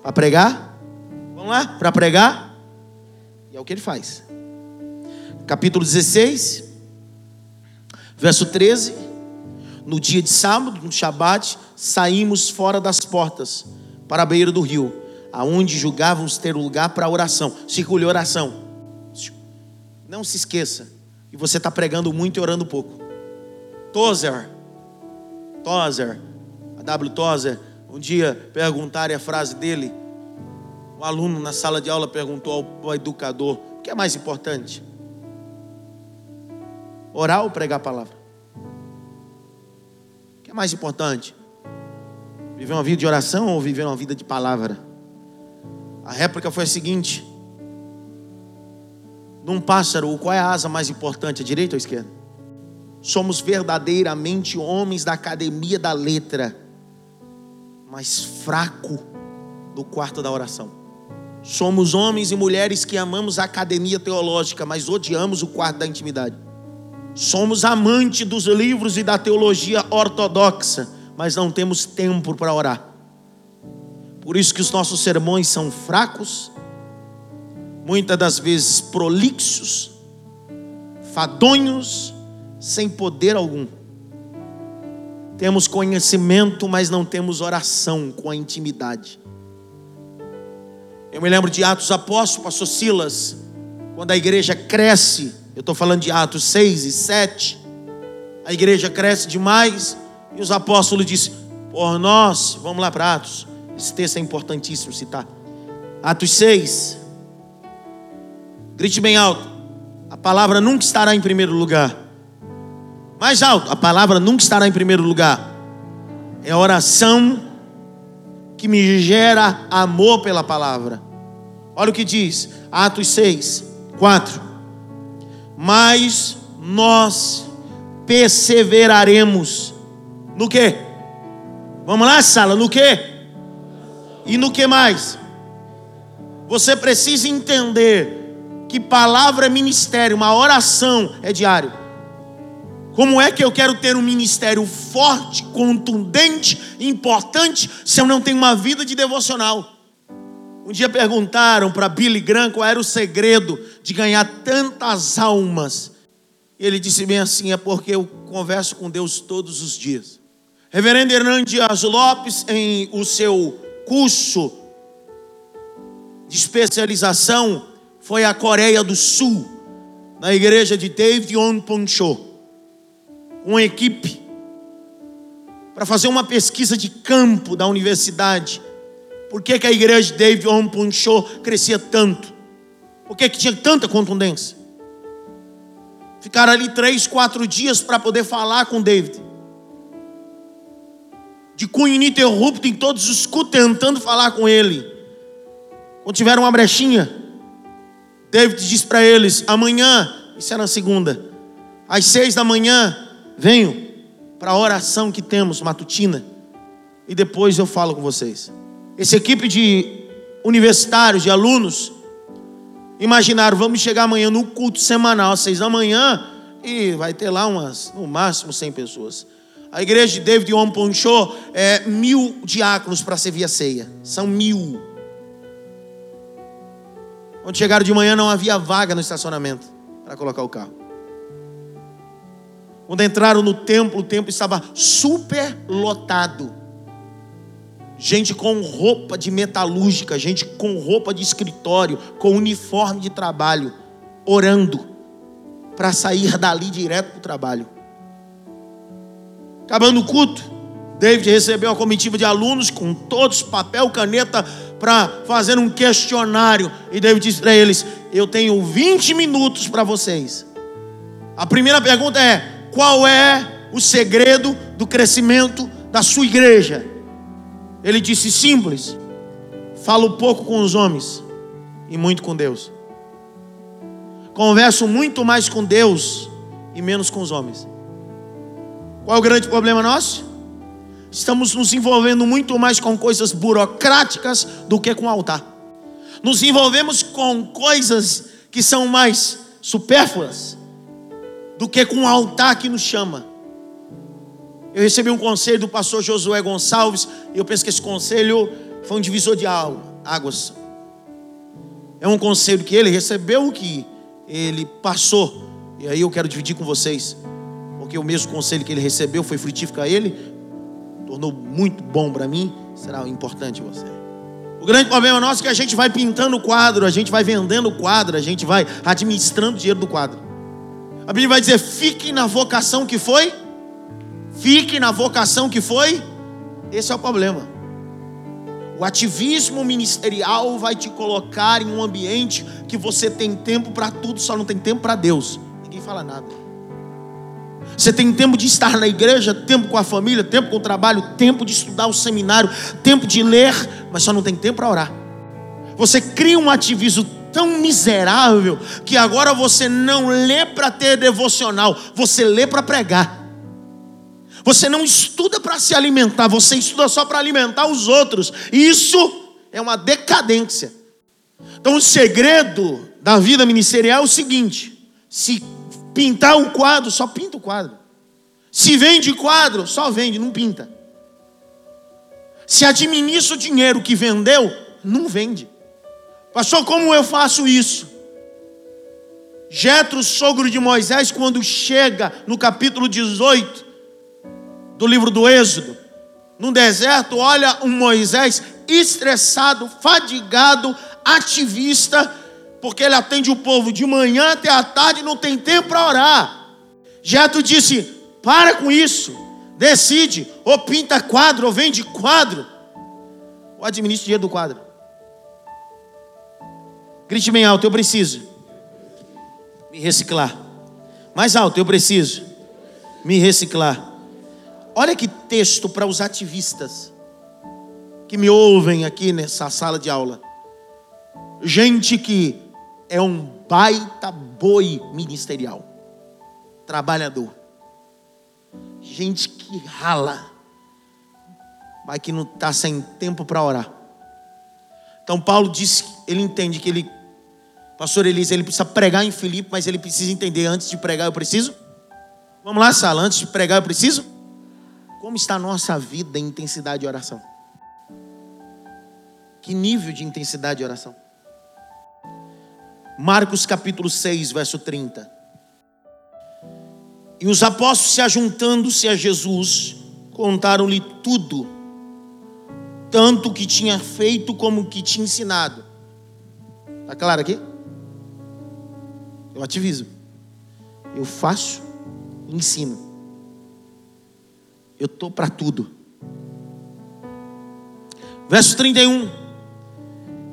Para pregar? Vamos lá? Para pregar? E é o que ele faz. Capítulo 16, verso 13. No dia de sábado, no Shabat, saímos fora das portas para a beira do rio, aonde julgávamos ter lugar para oração. Circule oração. Não se esqueça que você está pregando muito e orando pouco. Tozer, Tozer, a W. Tozer, um dia perguntaram a frase dele. Um aluno na sala de aula perguntou ao educador: o que é mais importante? Orar ou pregar a palavra? O que é mais importante? Viver uma vida de oração ou viver uma vida de palavra? A réplica foi a seguinte: num pássaro, qual é a asa mais importante, a direita ou a esquerda? Somos verdadeiramente homens da academia da letra mais fraco do quarto da oração. Somos homens e mulheres que amamos a academia teológica, mas odiamos o quarto da intimidade. Somos amantes dos livros e da teologia ortodoxa, mas não temos tempo para orar. Por isso que os nossos sermões são fracos, muitas das vezes prolixos, fadonhos, sem poder algum. Temos conhecimento, mas não temos oração com a intimidade. Eu me lembro de Atos Apóstolos, pastor Silas, quando a igreja cresce, eu estou falando de Atos 6 e 7, a igreja cresce demais, e os apóstolos dizem: por nós. Vamos lá para Atos. Esse texto é importantíssimo citar. Atos 6. Grite bem alto. A palavra nunca estará em primeiro lugar. Mais alto. A palavra nunca estará em primeiro lugar. É a oração que me gera amor pela palavra. Olha o que diz. Atos 6, 4. Mas nós perseveraremos no que? Vamos lá, sala, no que? E no que mais? Você precisa entender que palavra é ministério, uma oração é diário. Como é que eu quero ter um ministério forte, contundente, importante, se eu não tenho uma vida de devocional? Um dia perguntaram para Billy Graham qual era o segredo de ganhar tantas almas. E ele disse bem assim: é porque eu converso com Deus todos os dias. Reverendo Hernandes Lopes, em o seu curso de especialização, foi à Coreia do Sul, na igreja de David On Poncho, uma equipe, para fazer uma pesquisa de campo da universidade por que, que a igreja de David Ompunchou crescia tanto? Por que, que tinha tanta contundência? Ficaram ali três, quatro dias para poder falar com David. De cunho ininterrupto em todos os cultos, tentando falar com ele. Quando tiveram uma brechinha, David disse para eles: amanhã, isso era na segunda, às seis da manhã, venho para a oração que temos matutina. E depois eu falo com vocês. Essa equipe de universitários, de alunos, imaginaram, vamos chegar amanhã no culto semanal, às seis da manhã, e vai ter lá umas, no máximo, cem pessoas. A igreja de David Om Poncho é mil diáconos para servir a ceia. São mil. Quando chegaram de manhã, não havia vaga no estacionamento para colocar o carro. Quando entraram no templo, o templo estava super lotado gente com roupa de metalúrgica, gente com roupa de escritório, com uniforme de trabalho, orando para sair dali direto para o trabalho. Acabando o culto, David recebeu uma comitiva de alunos com todos papel, caneta para fazer um questionário. E David disse para eles: Eu tenho 20 minutos para vocês. A primeira pergunta é: Qual é o segredo do crescimento da sua igreja? Ele disse simples: falo pouco com os homens e muito com Deus. Converso muito mais com Deus e menos com os homens. Qual é o grande problema nosso? Estamos nos envolvendo muito mais com coisas burocráticas do que com altar. Nos envolvemos com coisas que são mais supérfluas do que com o altar que nos chama. Eu recebi um conselho do pastor Josué Gonçalves, e eu penso que esse conselho foi um divisor de águas. É um conselho que ele recebeu, que ele passou, e aí eu quero dividir com vocês, porque o mesmo conselho que ele recebeu foi frutífico a ele, tornou muito bom para mim, será importante você. O grande problema nosso é que a gente vai pintando o quadro, a gente vai vendendo o quadro, a gente vai administrando o dinheiro do quadro. A Bíblia vai dizer: fique na vocação que foi Fique na vocação que foi. Esse é o problema. O ativismo ministerial vai te colocar em um ambiente que você tem tempo para tudo, só não tem tempo para Deus. Ninguém fala nada. Você tem tempo de estar na igreja, tempo com a família, tempo com o trabalho, tempo de estudar o seminário, tempo de ler, mas só não tem tempo para orar. Você cria um ativismo tão miserável que agora você não lê para ter devocional, você lê para pregar. Você não estuda para se alimentar, você estuda só para alimentar os outros. Isso é uma decadência. Então, o segredo da vida ministerial é o seguinte: se pintar um quadro, só pinta o quadro. Se vende quadro, só vende, não pinta. Se administra o dinheiro que vendeu, não vende. Pastor, como eu faço isso? Jetro, sogro de Moisés, quando chega no capítulo 18, do livro do Êxodo. No deserto, olha um Moisés estressado, fadigado, ativista, porque ele atende o povo de manhã até a tarde, não tem tempo para orar. Jetro disse: "Para com isso. decide, ou pinta quadro, ou vende quadro, ou administra o dinheiro do quadro. Grite bem alto, eu preciso me reciclar. Mais alto, eu preciso me reciclar. Olha que texto para os ativistas que me ouvem aqui nessa sala de aula. Gente que é um baita boi ministerial, trabalhador. Gente que rala, mas que não está sem tempo para orar. Então Paulo diz, ele entende que ele, pastor Elisa, ele precisa pregar em Filipe, mas ele precisa entender antes de pregar eu preciso. Vamos lá, Sala, antes de pregar eu preciso. Como está a nossa vida em intensidade de oração? Que nível de intensidade de oração? Marcos capítulo 6, verso 30. E os apóstolos se ajuntando-se a Jesus, contaram-lhe tudo, tanto que tinha feito como o que tinha ensinado. Está claro aqui? Eu ativizo. Eu faço, ensino. Eu estou para tudo. Verso 31.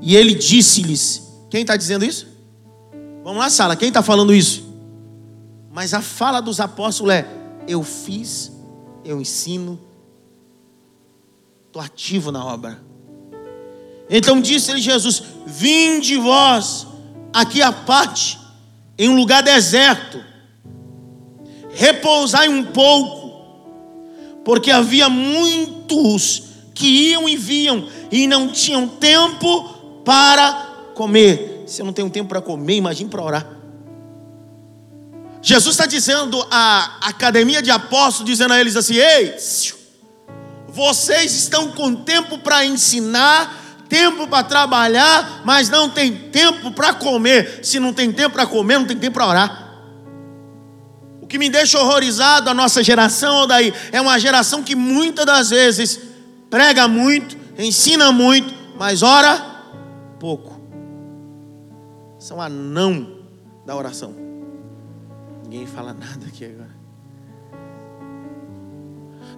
E ele disse-lhes: Quem está dizendo isso? Vamos lá, sala, quem está falando isso? Mas a fala dos apóstolos é: Eu fiz, eu ensino, estou ativo na obra. Então disse-lhe Jesus: Vinde vós aqui à parte, em um lugar deserto, repousai um pouco, porque havia muitos que iam e vinham e não tinham tempo para comer. Se eu não tenho tempo para comer, imagine para orar. Jesus está dizendo à academia de apóstolos, dizendo a eles assim: Ei, vocês estão com tempo para ensinar, tempo para trabalhar, mas não tem tempo para comer. Se não tem tempo para comer, não tem tempo para orar. O que me deixa horrorizado a nossa geração, daí, é uma geração que muitas das vezes prega muito, ensina muito, mas ora pouco são anão da oração. Ninguém fala nada aqui agora.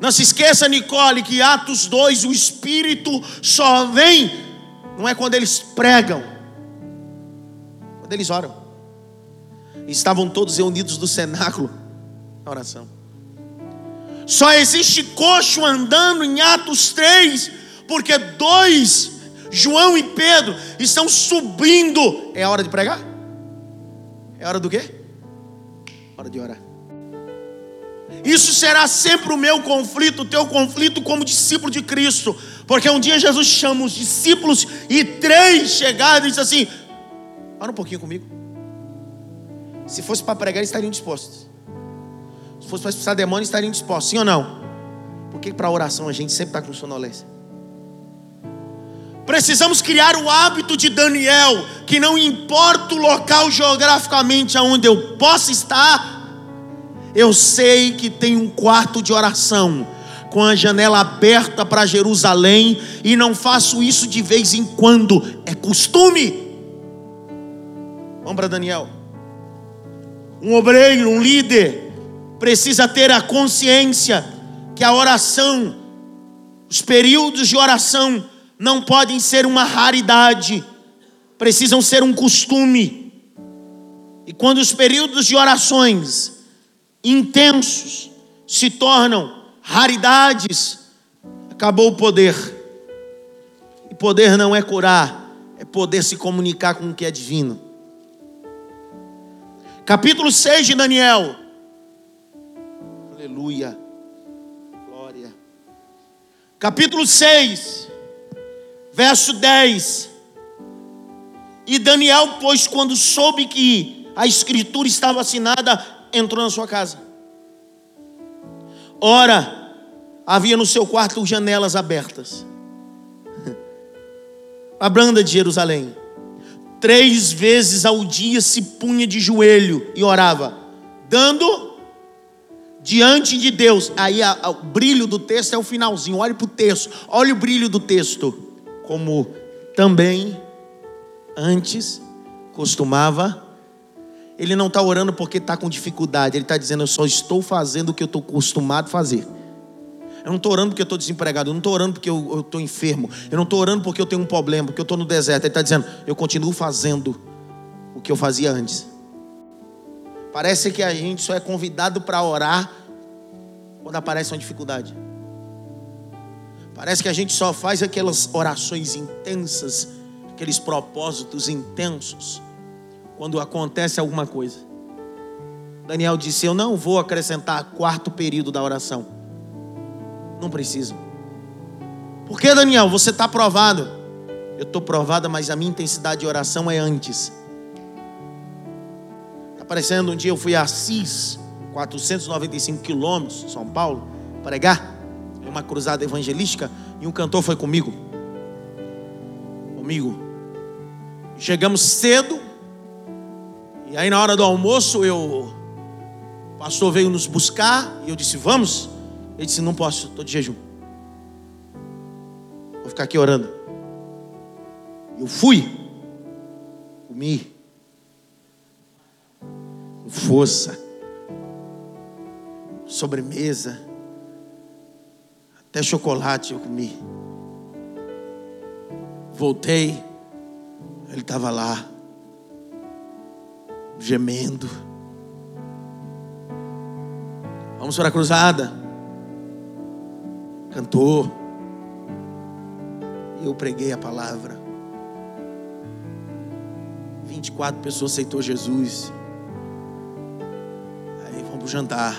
Não se esqueça, Nicole, que Atos 2, o Espírito só vem, não é quando eles pregam, quando eles oram. Estavam todos reunidos do cenáculo na oração. Só existe coxo andando em Atos 3, porque dois João e Pedro estão subindo. É hora de pregar? É hora do quê? Hora de orar. Isso será sempre o meu conflito, o teu conflito como discípulo de Cristo. Porque um dia Jesus chama os discípulos e três chegaram e disse assim: Ora um pouquinho comigo. Se fosse para pregar, eles estariam dispostos. Se fosse para expulsar demônio, estariam dispostos. Sim ou não? Porque para oração a gente sempre está com sonolência. Precisamos criar o hábito de Daniel, que não importa o local geograficamente aonde eu possa estar, eu sei que tem um quarto de oração com a janela aberta para Jerusalém e não faço isso de vez em quando, é costume. Vamos para Daniel. Um obreiro, um líder, precisa ter a consciência que a oração, os períodos de oração, não podem ser uma raridade, precisam ser um costume. E quando os períodos de orações intensos se tornam raridades, acabou o poder. E poder não é curar, é poder se comunicar com o que é divino. Capítulo 6 de Daniel. Aleluia. Glória. Capítulo 6 verso 10. E Daniel, pois, quando soube que a escritura estava assinada, entrou na sua casa. Ora, havia no seu quarto janelas abertas. A branda de Jerusalém. Três vezes ao dia se punha de joelho e orava, dando diante de Deus. Aí a, a, o brilho do texto é o finalzinho. Olhe para o texto, olhe o brilho do texto como também antes costumava. Ele não está orando porque está com dificuldade, ele está dizendo: Eu só estou fazendo o que eu estou acostumado a fazer. Eu não estou orando porque eu estou desempregado. Eu não estou orando porque eu estou enfermo. Eu não estou orando porque eu tenho um problema, porque eu estou no deserto. Ele está dizendo: eu continuo fazendo o que eu fazia antes. Parece que a gente só é convidado para orar quando aparece uma dificuldade. Parece que a gente só faz aquelas orações intensas, aqueles propósitos intensos, quando acontece alguma coisa. Daniel disse: Eu não vou acrescentar quarto período da oração. Não precisa. Por que, Daniel? Você está provado. Eu estou provada, mas a minha intensidade de oração é antes. Está parecendo um dia eu fui a Assis, 495 quilômetros, São Paulo, pregar uma cruzada evangelística e um cantor foi comigo. Comigo. Chegamos cedo. E aí na hora do almoço eu o pastor veio nos buscar e eu disse: "Vamos?" Ele disse: Não posso, estou de jejum. Vou ficar aqui orando. Eu fui, comi, com força, sobremesa, até chocolate eu comi. Voltei, ele estava lá, gemendo. Vamos para a cruzada cantou. Eu preguei a palavra. 24 pessoas aceitou Jesus. Aí vamos para o jantar.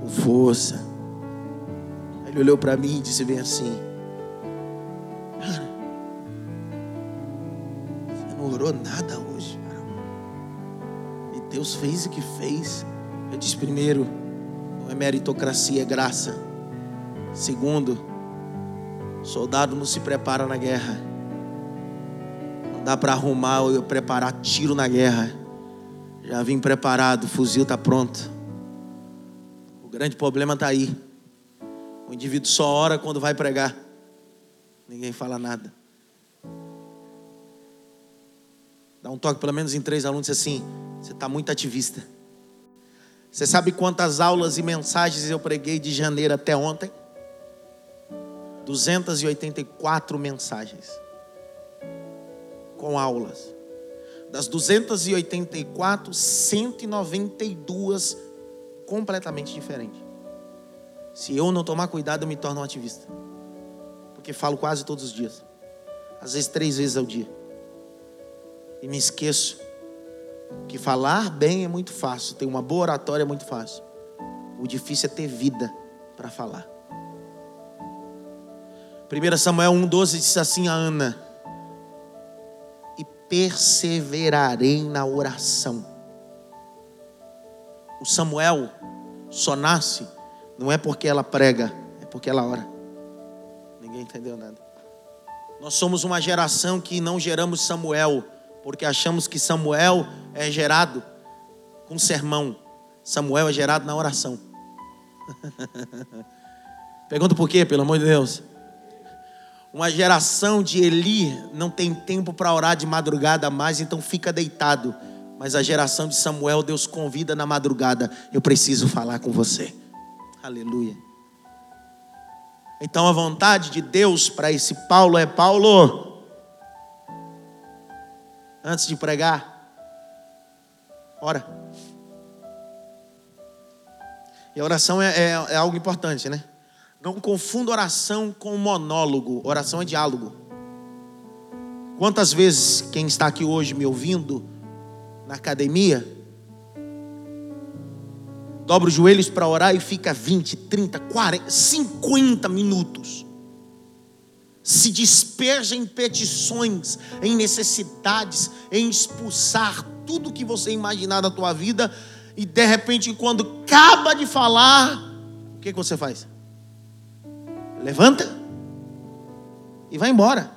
Com força. Ele olhou para mim e disse bem assim. Cara, você não orou nada hoje. E Deus fez o que fez. Eu disse primeiro é meritocracia, é graça. Segundo, soldado não se prepara na guerra. Não dá para arrumar ou preparar tiro na guerra. Já vim preparado, o fuzil está pronto. O grande problema está aí. O indivíduo só ora quando vai pregar. Ninguém fala nada. Dá um toque pelo menos em três alunos assim. Você está muito ativista. Você sabe quantas aulas e mensagens eu preguei de janeiro até ontem? 284 mensagens. Com aulas. Das 284, 192 completamente diferentes. Se eu não tomar cuidado, eu me torno um ativista. Porque falo quase todos os dias. Às vezes três vezes ao dia. E me esqueço que falar bem é muito fácil, ter uma boa oratória é muito fácil. O difícil é ter vida para falar. 1 Samuel 1,12 diz assim a Ana: E perseverarei na oração. O Samuel só nasce, não é porque ela prega, é porque ela ora. Ninguém entendeu nada. Nós somos uma geração que não geramos Samuel, porque achamos que Samuel é gerado com sermão. Samuel é gerado na oração. Pergunta por quê, pelo amor de Deus? Uma geração de Eli não tem tempo para orar de madrugada mais, então fica deitado. Mas a geração de Samuel, Deus convida na madrugada. Eu preciso falar com você. Aleluia. Então a vontade de Deus para esse Paulo é: Paulo, antes de pregar, ora. E a oração é, é, é algo importante, né? Não confunda oração com monólogo. Oração é diálogo. Quantas vezes quem está aqui hoje me ouvindo na academia dobra os joelhos para orar e fica 20, 30, 40, 50 minutos se despeja em petições, em necessidades, em expulsar tudo que você imaginar da tua vida, e de repente, quando acaba de falar, o que, que você faz? Levanta e vai embora.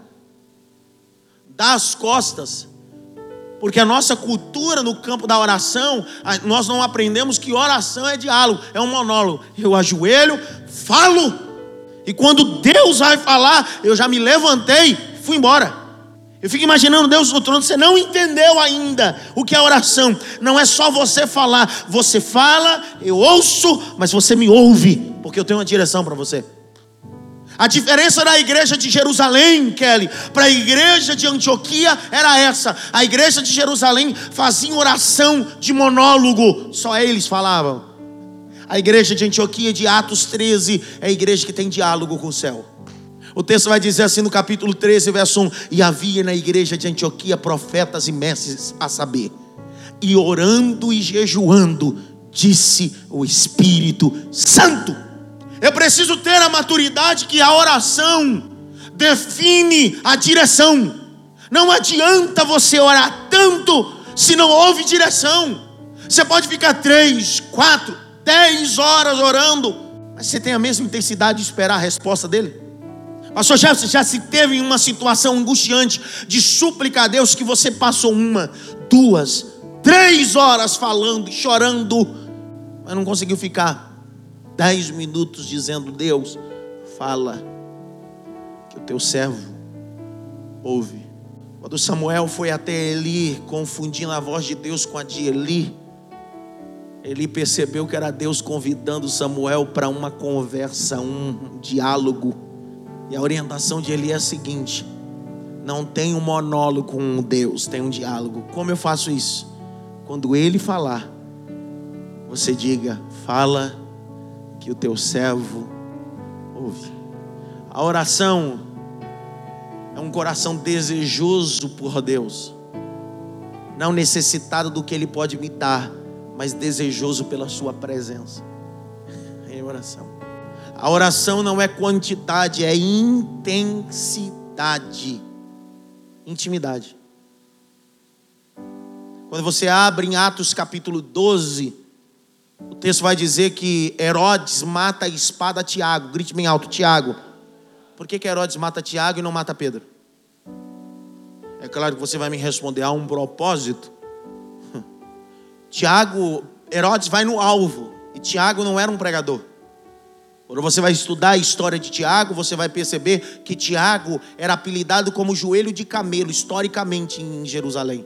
Dá as costas. Porque a nossa cultura no campo da oração, nós não aprendemos que oração é diálogo, é um monólogo. Eu ajoelho, falo, e quando Deus vai falar, eu já me levantei, fui embora. Eu fico imaginando Deus no trono, você não entendeu ainda o que é oração. Não é só você falar, você fala, eu ouço, mas você me ouve. porque eu tenho uma direção para você. A diferença da igreja de Jerusalém, Kelly, para a igreja de Antioquia era essa: a igreja de Jerusalém fazia oração de monólogo, só eles falavam. A igreja de Antioquia, de Atos 13, é a igreja que tem diálogo com o céu. O texto vai dizer assim no capítulo 13, verso 1: E havia na igreja de Antioquia profetas e mestres a saber, e orando e jejuando, disse o Espírito Santo eu preciso ter a maturidade que a oração define a direção. Não adianta você orar tanto se não houve direção. Você pode ficar três, quatro, dez horas orando, mas você tem a mesma intensidade de esperar a resposta dele? Pastor Jefferson, já se teve em uma situação angustiante de súplica a Deus que você passou uma, duas, três horas falando chorando, mas não conseguiu ficar dez minutos dizendo: Deus, fala, que o teu servo ouve. Quando Samuel foi até Eli, confundindo a voz de Deus com a de Eli, ele percebeu que era Deus convidando Samuel para uma conversa, um diálogo. E a orientação de Eli é a seguinte: não tem um monólogo com Deus, tem um diálogo. Como eu faço isso? Quando ele falar, você diga: fala que o teu servo ouve. A oração é um coração desejoso por Deus, não necessitado do que Ele pode me dar, mas desejoso pela Sua presença. É oração. A oração não é quantidade, é intensidade, intimidade. Quando você abre em Atos capítulo 12, o texto vai dizer que Herodes mata a espada a Tiago. Grite bem alto, Tiago. Por que, que Herodes mata Tiago e não mata Pedro? É claro que você vai me responder há um propósito. Tiago, Herodes vai no alvo. E Tiago não era um pregador. Quando você vai estudar a história de Tiago, você vai perceber que Tiago era apelidado como joelho de camelo, historicamente em Jerusalém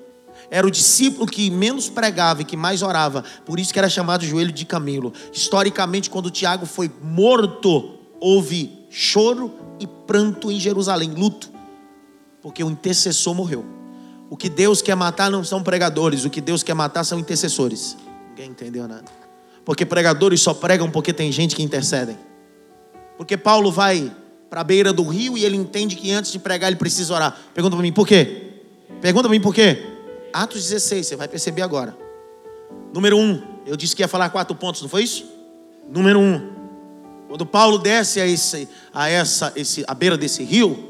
era o discípulo que menos pregava e que mais orava, por isso que era chamado joelho de camelo. Historicamente, quando Tiago foi morto, houve choro e pranto em Jerusalém, luto, porque o intercessor morreu. O que Deus quer matar não são pregadores, o que Deus quer matar são intercessores. Ninguém entendeu nada. Porque pregadores só pregam porque tem gente que intercedem. Porque Paulo vai para a beira do rio e ele entende que antes de pregar ele precisa orar. Pergunta para mim, por quê? Pergunta para mim por quê? Atos 16, você vai perceber agora. Número 1, um, eu disse que ia falar quatro pontos, não foi isso? Número 1, um, quando Paulo desce a, esse, a essa, esse, a beira desse rio,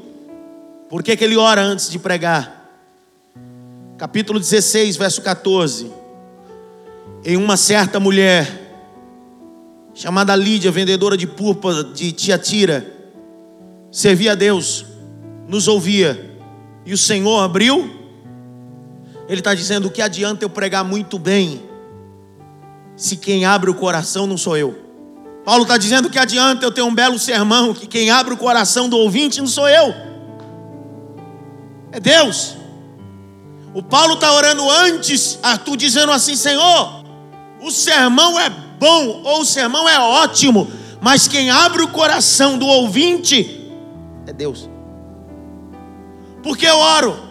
por que, que ele ora antes de pregar? Capítulo 16, verso 14. Em uma certa mulher, chamada Lídia, vendedora de púrpura de Tiatira, servia a Deus, nos ouvia, e o Senhor abriu ele está dizendo: o que adianta eu pregar muito bem, se quem abre o coração não sou eu? Paulo está dizendo que adianta eu ter um belo sermão, que quem abre o coração do ouvinte não sou eu, é Deus. O Paulo está orando antes, Arthur, dizendo assim: Senhor, o sermão é bom ou o sermão é ótimo, mas quem abre o coração do ouvinte é Deus. Porque eu oro,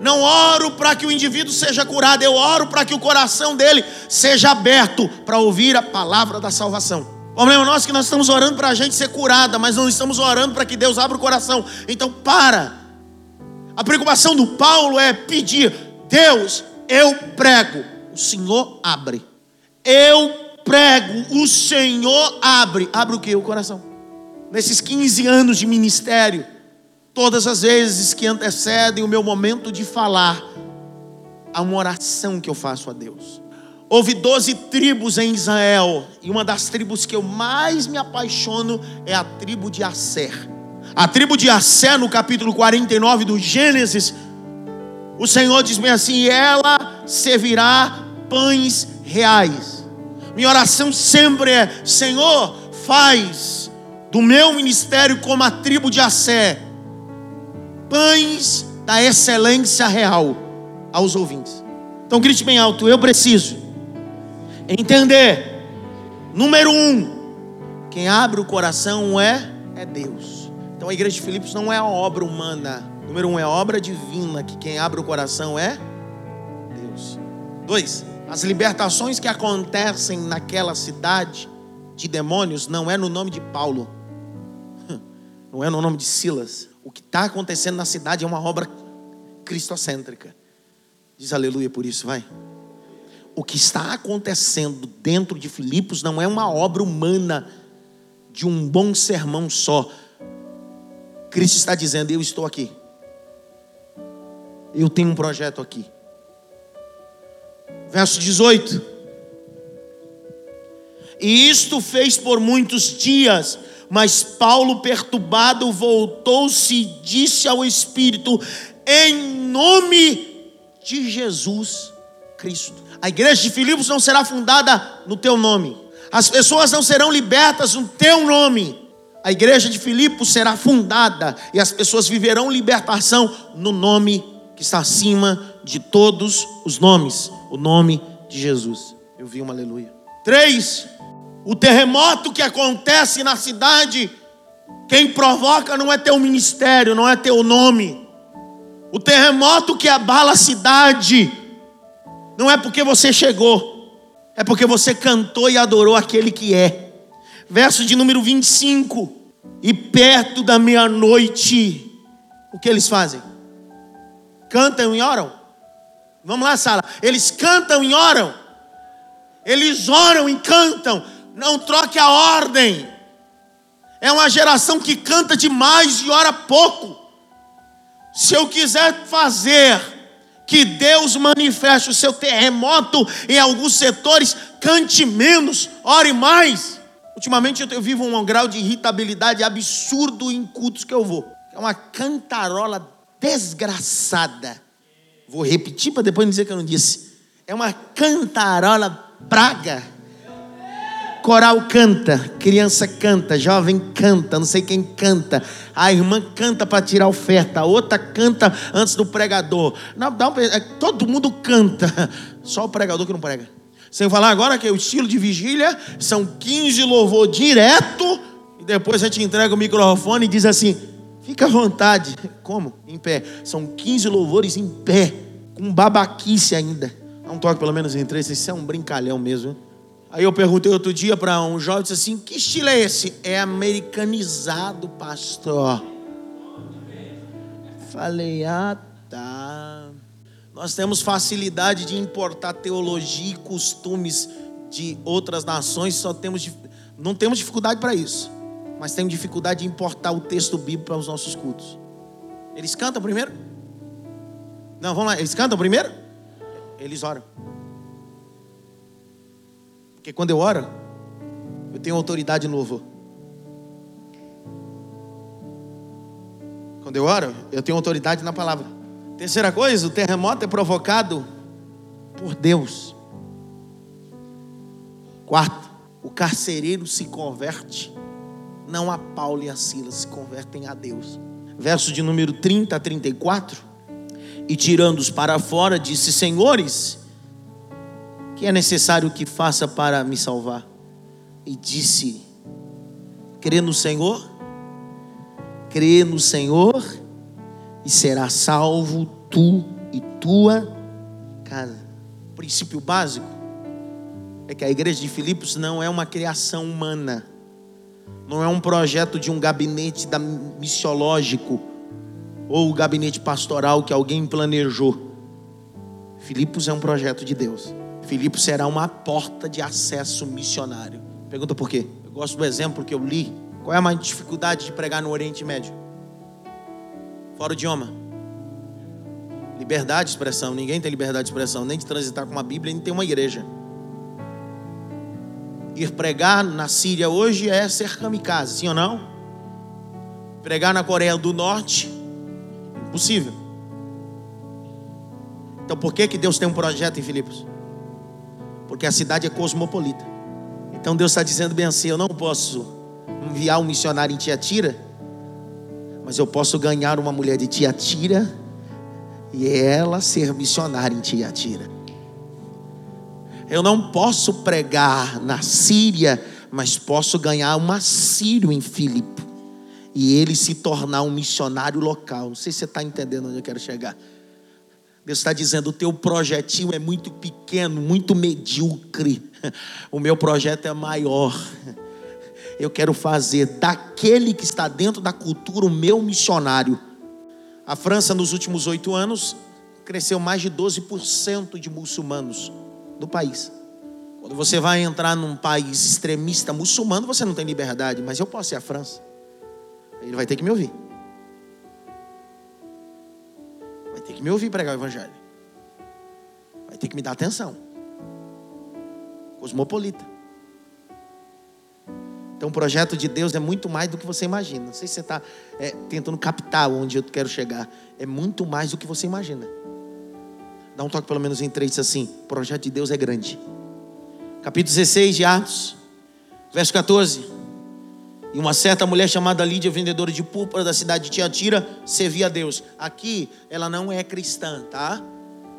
não oro para que o indivíduo seja curado, eu oro para que o coração dele seja aberto para ouvir a palavra da salvação. O problema nosso é que nós estamos orando para a gente ser curada, mas não estamos orando para que Deus abra o coração. Então, para. A preocupação do Paulo é pedir: Deus, eu prego, o Senhor abre. Eu prego, o Senhor abre. Abre o que? O coração. Nesses 15 anos de ministério, Todas as vezes que antecedem o meu momento de falar, há uma oração que eu faço a Deus. Houve doze tribos em Israel, e uma das tribos que eu mais me apaixono é a tribo de Asser. A tribo de Asser, no capítulo 49 do Gênesis, o Senhor diz bem assim: ela servirá pães reais. Minha oração sempre é: Senhor, faz do meu ministério como a tribo de Assé, pães da excelência real aos ouvintes. Então grite bem alto: eu preciso entender, número um, Quem abre o coração é é Deus. Então a igreja de Filipos não é a obra humana. Número um é obra divina, que quem abre o coração é Deus. Dois, as libertações que acontecem naquela cidade de demônios não é no nome de Paulo, não é no nome de Silas. O que está acontecendo na cidade é uma obra cristocêntrica. Diz aleluia por isso, vai. O que está acontecendo dentro de Filipos não é uma obra humana de um bom sermão só. Cristo está dizendo: Eu estou aqui. Eu tenho um projeto aqui. Verso 18. E isto fez por muitos dias, mas Paulo, perturbado, voltou-se e disse ao Espírito: Em nome de Jesus Cristo. A igreja de Filipos não será fundada no teu nome as pessoas não serão libertas no teu nome. A igreja de Filipos será fundada e as pessoas viverão libertação no nome que está acima de todos os nomes, o nome de Jesus. Eu vi uma aleluia. Três, o terremoto que acontece na cidade, quem provoca não é teu ministério, não é teu nome. O terremoto que abala a cidade, não é porque você chegou, é porque você cantou e adorou aquele que é. Verso de número 25. E perto da meia-noite, o que eles fazem? Cantam e oram? Vamos lá, sala. Eles cantam e oram. Eles oram e cantam. Não troque a ordem. É uma geração que canta demais e ora pouco. Se eu quiser fazer que Deus manifeste o seu terremoto em alguns setores, cante menos, ore mais. Ultimamente eu vivo um grau de irritabilidade absurdo em cultos que eu vou. É uma cantarola desgraçada. Vou repetir para depois não dizer que eu não disse. É uma cantarola praga Coral canta, criança canta, jovem canta, não sei quem canta. A irmã canta para tirar oferta, a outra canta antes do pregador. Não, é, todo mundo canta, só o pregador que não prega. Sem falar agora que o estilo de vigília são 15 louvor direto e depois a gente entrega o microfone e diz assim: fica à vontade. Como? Em pé. São 15 louvores em pé, com babaquice ainda. Dá um toque pelo menos em três, isso é um brincalhão mesmo. Hein? Aí eu perguntei outro dia para um jovem, disse assim: que estilo é esse? É americanizado, pastor. Falei, ah, tá. Nós temos facilidade de importar teologia e costumes de outras nações, só temos não temos dificuldade para isso, mas temos dificuldade de importar o texto bíblico para os nossos cultos. Eles cantam primeiro? Não, vamos lá, eles cantam primeiro? Eles oram. Porque quando eu oro, eu tenho autoridade no louvor. Quando eu oro, eu tenho autoridade na palavra. Terceira coisa, o terremoto é provocado por Deus. Quarto, o carcereiro se converte, não a Paulo e a Silas, se convertem a Deus. Verso de número 30 a 34. E tirando-os para fora, disse: Senhores, que é necessário que faça para me salvar? E disse: crê no Senhor, crê no Senhor e será salvo tu e tua casa. O princípio básico é que a igreja de Filipos não é uma criação humana, não é um projeto de um gabinete da missiológico ou gabinete pastoral que alguém planejou. Filipos é um projeto de Deus. Filipe será uma porta de acesso missionário. Pergunta por quê? Eu gosto do exemplo que eu li. Qual é a maior dificuldade de pregar no Oriente Médio? Fora o idioma. Liberdade de expressão. Ninguém tem liberdade de expressão, nem de transitar com uma Bíblia, nem tem uma igreja. Ir pregar na Síria hoje é ser kamikaze, sim ou não? Pregar na Coreia do Norte, impossível. Então por que, que Deus tem um projeto em Filipos? Porque a cidade é cosmopolita. Então Deus está dizendo bem assim: eu não posso enviar um missionário em Tiatira, mas eu posso ganhar uma mulher de Tiatira e ela ser missionária em Tiatira. Eu não posso pregar na Síria, mas posso ganhar um assírio em Filipe e ele se tornar um missionário local. Não sei se você está entendendo onde eu quero chegar. Deus está dizendo: o teu projetinho é muito pequeno, muito medíocre. O meu projeto é maior. Eu quero fazer daquele que está dentro da cultura o meu missionário. A França, nos últimos oito anos, cresceu mais de 12% de muçulmanos no país. Quando você vai entrar num país extremista muçulmano, você não tem liberdade, mas eu posso ir à França. Ele vai ter que me ouvir. Ter que me ouvir pregar o evangelho. Vai ter que me dar atenção. Cosmopolita. Então, o projeto de Deus é muito mais do que você imagina. Não sei se você está é, tentando captar onde eu quero chegar. É muito mais do que você imagina. Dá um toque pelo menos em três, assim: o projeto de Deus é grande. Capítulo 16 de Atos, verso 14. E uma certa mulher chamada Lídia, vendedora de púrpura da cidade de Tiatira, servia a Deus. Aqui ela não é cristã, tá?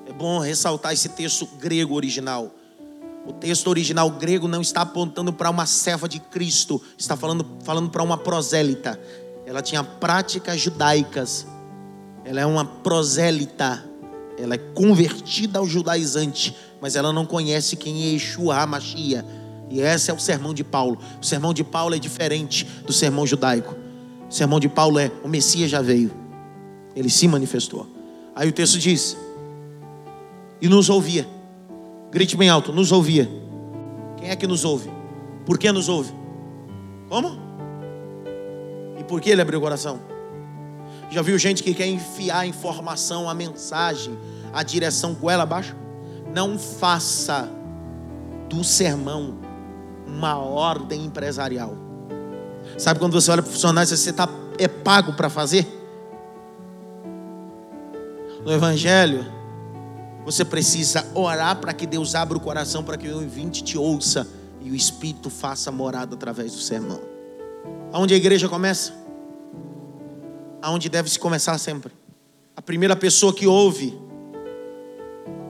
É bom ressaltar esse texto grego original. O texto original grego não está apontando para uma serva de Cristo, está falando, falando para uma prosélita. Ela tinha práticas judaicas. Ela é uma prosélita ela é convertida ao judaizante, mas ela não conhece quem é Yeshua HaMashiach. E esse é o sermão de Paulo. O sermão de Paulo é diferente do sermão judaico. O sermão de Paulo é: o Messias já veio, ele se manifestou. Aí o texto diz: e nos ouvia. Grite bem alto: nos ouvia. Quem é que nos ouve? Por que nos ouve? Como? E por que ele abriu o coração? Já viu gente que quer enfiar a informação, a mensagem, a direção goela abaixo? Não faça do sermão uma ordem empresarial. Sabe quando você olha para o funcionário e você está é pago para fazer? No Evangelho, você precisa orar para que Deus abra o coração para que o ouvinte te ouça e o Espírito faça morada através do sermão. Aonde a igreja começa? aonde deve se começar sempre. A primeira pessoa que ouve,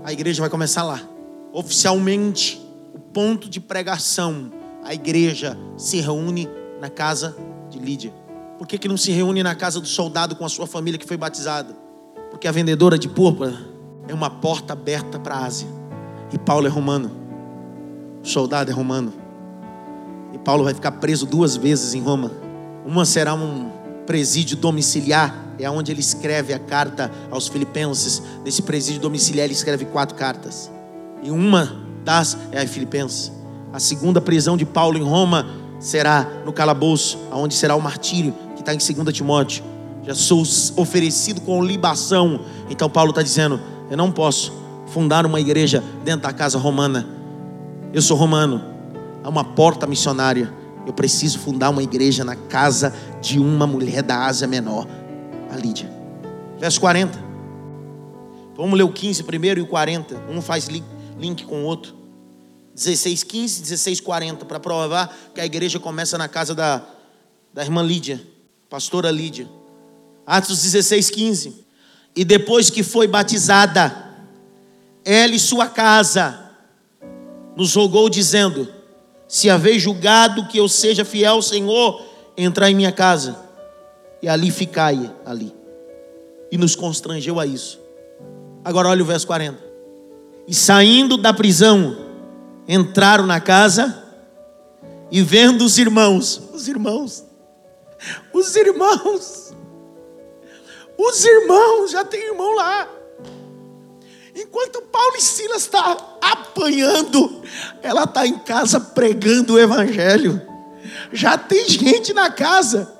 a igreja vai começar lá. Oficialmente, ponto de pregação, a igreja se reúne na casa de Lídia. Por que, que não se reúne na casa do soldado com a sua família que foi batizada? Porque a vendedora de púrpura é uma porta aberta para a Ásia. E Paulo é romano. O soldado é romano. E Paulo vai ficar preso duas vezes em Roma. Uma será um presídio domiciliar, é onde ele escreve a carta aos Filipenses. Nesse presídio domiciliar, ele escreve quatro cartas. E uma das é Filipenses. A segunda prisão de Paulo em Roma será no calabouço, onde será o martírio, que está em 2 Timóteo. Já sou oferecido com libação. Então Paulo está dizendo: eu não posso fundar uma igreja dentro da casa romana. Eu sou romano. Há uma porta missionária. Eu preciso fundar uma igreja na casa de uma mulher da Ásia Menor, a Lídia. Verso 40. Vamos ler o 15 primeiro e o 40. Um faz link com o outro. 16, 15, 16, 40. Para provar que a igreja começa na casa da, da irmã Lídia, pastora Lídia. Atos 16, 15. E depois que foi batizada, ela e sua casa nos rogou, dizendo: se haver julgado que eu seja fiel ao Senhor, entrar em minha casa e ali ficai ali. E nos constrangeu a isso. Agora olha o verso 40. E saindo da prisão, entraram na casa e vendo os irmãos, os irmãos, os irmãos, os irmãos, já tem irmão lá. Enquanto Paulo e Silas está apanhando, ela está em casa pregando o evangelho. Já tem gente na casa.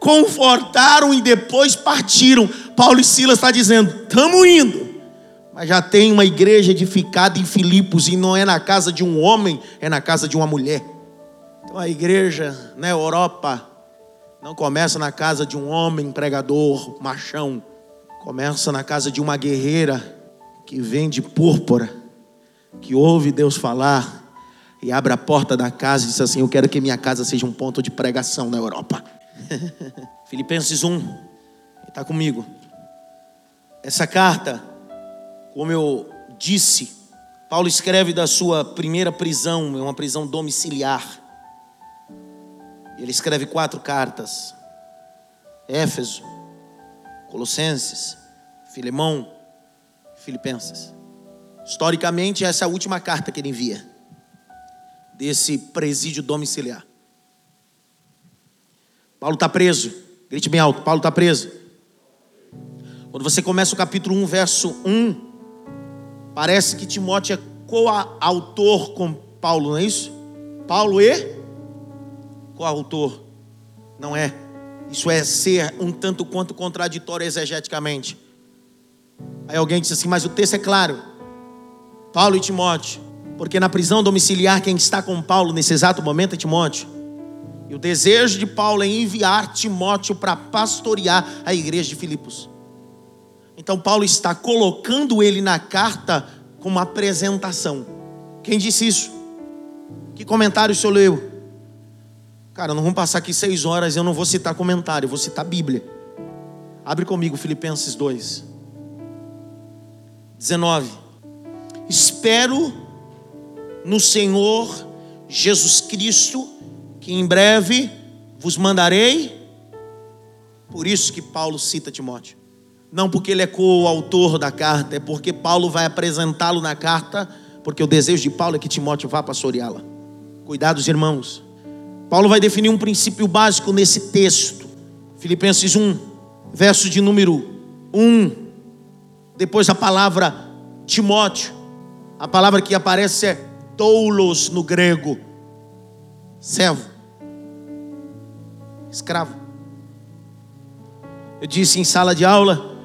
Confortaram e depois partiram. Paulo e Silas está dizendo: estamos indo. Mas já tem uma igreja edificada em Filipos e não é na casa de um homem, é na casa de uma mulher. Então a igreja na Europa não começa na casa de um homem pregador, machão. Começa na casa de uma guerreira que vende púrpura, que ouve Deus falar e abre a porta da casa e diz assim: Eu quero que minha casa seja um ponto de pregação na Europa. Filipenses 1, está comigo. Essa carta, como eu disse, Paulo escreve da sua primeira prisão, é uma prisão domiciliar. Ele escreve quatro cartas: Éfeso, Colossenses, Filemão, Filipenses. Historicamente, essa é a última carta que ele envia desse presídio domiciliar. Paulo está preso. Grite bem alto: Paulo está preso. Quando você começa o capítulo 1, verso 1, parece que Timóteo é coautor com Paulo, não é isso? Paulo e coautor. Não é. Isso é ser um tanto quanto contraditório exegeticamente. Aí alguém disse assim, mas o texto é claro. Paulo e Timóteo. Porque na prisão domiciliar, quem está com Paulo nesse exato momento é Timóteo. E o desejo de Paulo é enviar Timóteo para pastorear a igreja de Filipos. Então Paulo está colocando ele na carta com uma apresentação. Quem disse isso? Que comentário o senhor leu? Cara, não vamos passar aqui seis horas, eu não vou citar comentário, eu vou citar Bíblia. Abre comigo Filipenses 2. 19. Espero no Senhor Jesus Cristo, que em breve vos mandarei. Por isso que Paulo cita Timóteo. Não porque ele é coautor da carta, é porque Paulo vai apresentá-lo na carta, porque o desejo de Paulo é que Timóteo vá pastoreá-la. Cuidados, irmãos. Paulo vai definir um princípio básico nesse texto. Filipenses 1, verso de número 1. Depois a palavra Timóteo. A palavra que aparece é doulos no grego. Servo. Escravo. Eu disse em sala de aula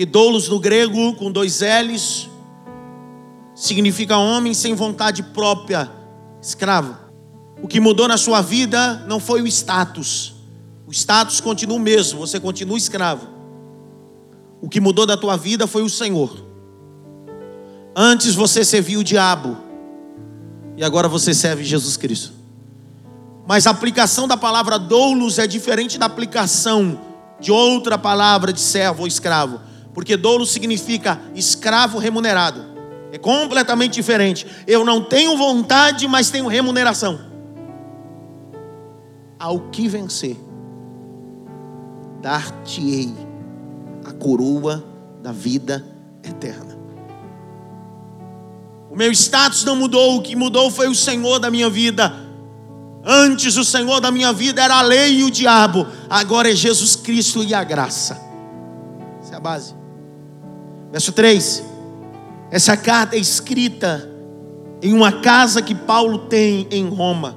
que doulos no grego, com dois L's, significa homem sem vontade própria, escravo. O que mudou na sua vida não foi o status. O status continua o mesmo, você continua escravo. O que mudou da tua vida foi o Senhor. Antes você servia o diabo, e agora você serve Jesus Cristo. Mas a aplicação da palavra doulos é diferente da aplicação de outra palavra de servo ou escravo. Porque dolo significa escravo remunerado. É completamente diferente. Eu não tenho vontade, mas tenho remuneração. Ao que vencer, dar-te-ei a coroa da vida eterna. O meu status não mudou, o que mudou foi o Senhor da minha vida. Antes o Senhor da minha vida era a lei e o diabo, agora é Jesus Cristo e a graça. Essa é a base. Verso 3. Essa carta é escrita em uma casa que Paulo tem em Roma.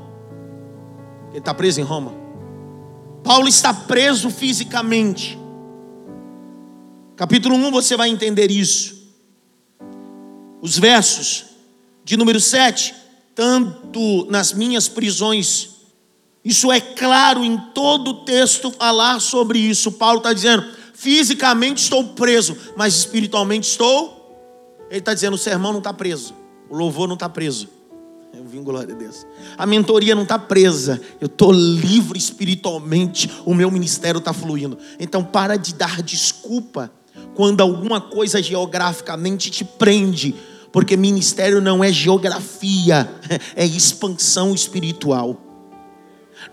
Ele está preso em Roma. Paulo está preso fisicamente. Capítulo 1 você vai entender isso. Os versos de número 7, tanto nas minhas prisões, isso é claro em todo o texto falar sobre isso. Paulo está dizendo: Fisicamente estou preso, mas espiritualmente estou. Ele está dizendo: o sermão não está preso, o louvor não está preso. Eu vim, glória a Deus. A mentoria não está presa. Eu estou livre espiritualmente. O meu ministério está fluindo. Então, para de dar desculpa quando alguma coisa geograficamente te prende. Porque ministério não é geografia, é expansão espiritual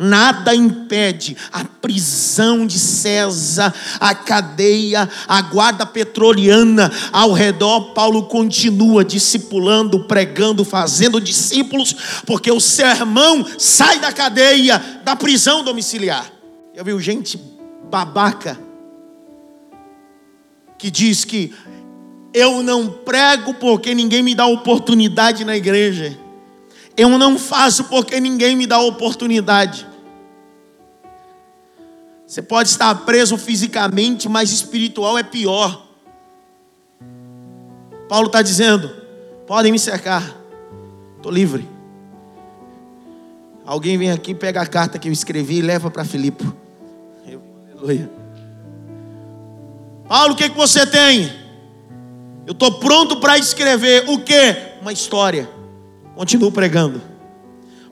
nada impede a prisão de César, a cadeia, a guarda petroliana ao redor. Paulo continua discipulando, pregando, fazendo discípulos, porque o sermão sai da cadeia, da prisão domiciliar. Eu vi gente babaca que diz que eu não prego porque ninguém me dá oportunidade na igreja. Eu não faço porque ninguém me dá oportunidade. Você pode estar preso fisicamente, mas espiritual é pior. Paulo está dizendo: podem me cercar, estou livre. Alguém vem aqui, pega a carta que eu escrevi e leva para Filipe. Aleluia. Paulo, o que, que você tem? Eu estou pronto para escrever o que? Uma história. Continuo pregando.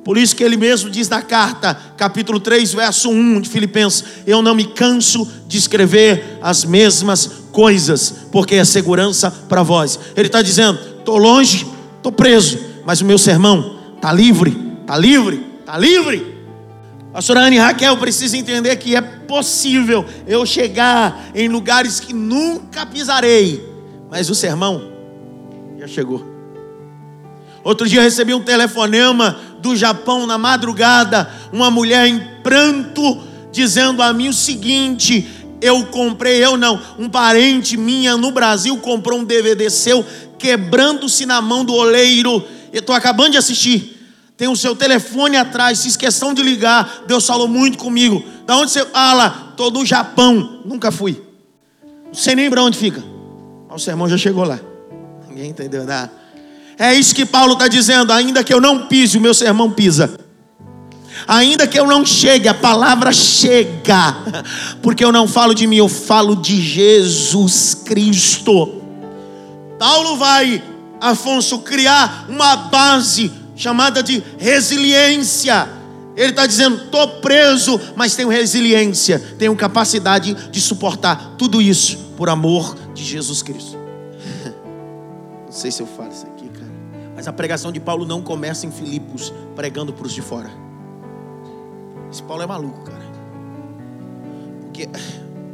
Por isso que ele mesmo diz na carta, capítulo 3, verso 1 de Filipenses: Eu não me canso de escrever as mesmas coisas, porque é segurança para vós. Ele está dizendo: estou longe, estou preso, mas o meu sermão está livre, está livre, Está livre. Pastora Anne Raquel precisa entender que é possível eu chegar em lugares que nunca pisarei, mas o sermão já chegou. Outro dia eu recebi um telefonema do Japão na madrugada, uma mulher em pranto dizendo a mim o seguinte: eu comprei, eu não, um parente minha no Brasil comprou um DVD seu, quebrando-se na mão do oleiro. Eu estou acabando de assistir. Tem o seu telefone atrás, fiz questão de ligar. Deus falou muito comigo. Da onde você fala? Estou no Japão. Nunca fui. Não sei nem para onde fica. O sermão já chegou lá. Ninguém entendeu nada. É isso que Paulo está dizendo. Ainda que eu não pise, o meu sermão pisa. Ainda que eu não chegue, a palavra chega, porque eu não falo de mim, eu falo de Jesus Cristo. Paulo vai, Afonso, criar uma base chamada de resiliência. Ele está dizendo: estou preso, mas tenho resiliência, tenho capacidade de suportar tudo isso por amor de Jesus Cristo. Não sei se eu falo isso aqui, cara, mas a pregação de Paulo não começa em Filipos pregando para os de fora. Esse Paulo é maluco, cara. Porque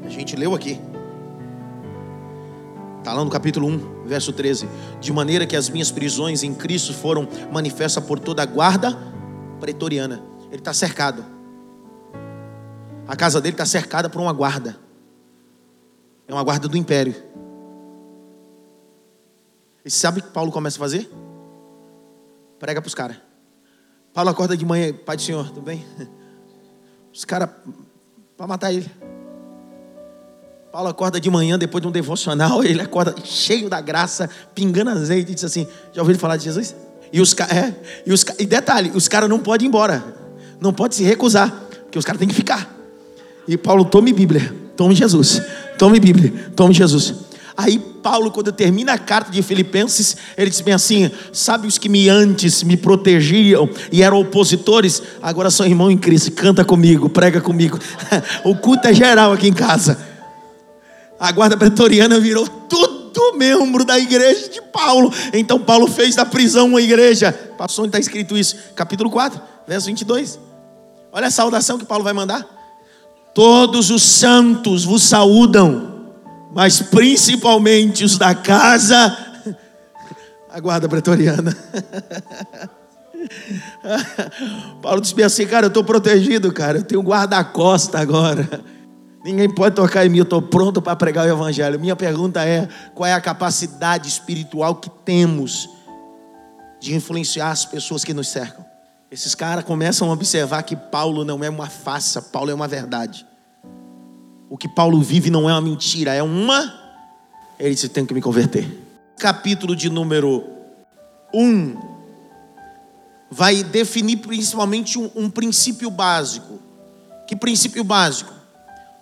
a gente leu aqui. Está lá no capítulo 1, verso 13. De maneira que as minhas prisões em Cristo foram manifestas por toda a guarda pretoriana. Ele está cercado. A casa dele está cercada por uma guarda. É uma guarda do império. E sabe o que Paulo começa a fazer? Prega para os caras. Paulo acorda de manhã, Pai do Senhor, tudo bem? Os caras, para matar ele. Paulo acorda de manhã, depois de um devocional, ele acorda cheio da graça, pingando azeite, e diz assim: Já ouviram falar de Jesus? E, os, é, e, os, e detalhe: os caras não podem ir embora, não pode se recusar, porque os caras têm que ficar. E Paulo, tome Bíblia, tome Jesus, tome Bíblia, tome Jesus. Aí Paulo, quando termina a carta de Filipenses, ele diz bem assim: sabe os que me antes me protegiam e eram opositores, agora são irmão em Cristo, canta comigo, prega comigo. o culto é geral aqui em casa. A guarda pretoriana virou tudo membro da igreja de Paulo. Então Paulo fez da prisão uma igreja. Passou onde está escrito isso, capítulo 4, verso 22. Olha a saudação que Paulo vai mandar. Todos os santos vos saúdam mas principalmente os da casa, a guarda pretoriana. Paulo disse assim, cara, eu estou protegido, cara, eu tenho guarda-costa agora. Ninguém pode tocar em mim, eu estou pronto para pregar o Evangelho. Minha pergunta é: qual é a capacidade espiritual que temos de influenciar as pessoas que nos cercam? Esses caras começam a observar que Paulo não é uma farsa, Paulo é uma verdade o que Paulo vive não é uma mentira, é uma. Ele disse: tem que me converter. Capítulo de número 1 vai definir principalmente um, um princípio básico. Que princípio básico?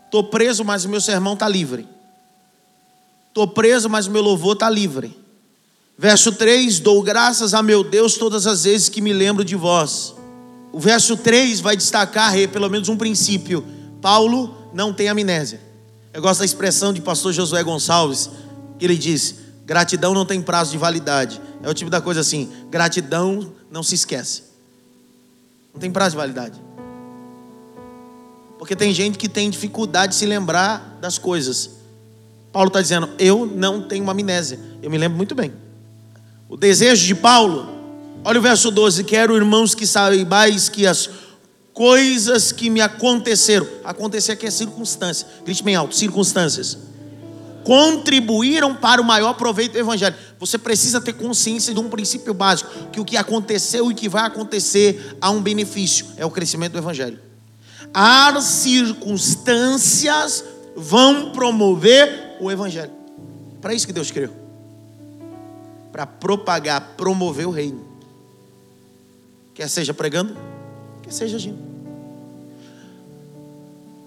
Estou preso, mas o meu sermão está livre. Estou preso, mas o meu louvor está livre. Verso 3: Dou graças a meu Deus todas as vezes que me lembro de vós. O verso 3 vai destacar pelo menos um princípio. Paulo não tem amnésia. Eu gosto da expressão de pastor Josué Gonçalves, que ele diz: gratidão não tem prazo de validade. É o tipo da coisa assim: gratidão não se esquece. Não tem prazo de validade. Porque tem gente que tem dificuldade de se lembrar das coisas. Paulo está dizendo: eu não tenho uma amnésia. Eu me lembro muito bem. O desejo de Paulo, olha o verso 12: Quero, irmãos, que saibais que as coisas que me aconteceram. Acontecer aqui é circunstância. Grite bem alto: circunstâncias. Contribuíram para o maior proveito do Evangelho. Você precisa ter consciência de um princípio básico: que o que aconteceu e que vai acontecer há um benefício é o crescimento do Evangelho. As circunstâncias vão promover o Evangelho. Para isso que Deus criou para propagar, promover o reino. Quer seja pregando, seja agindo.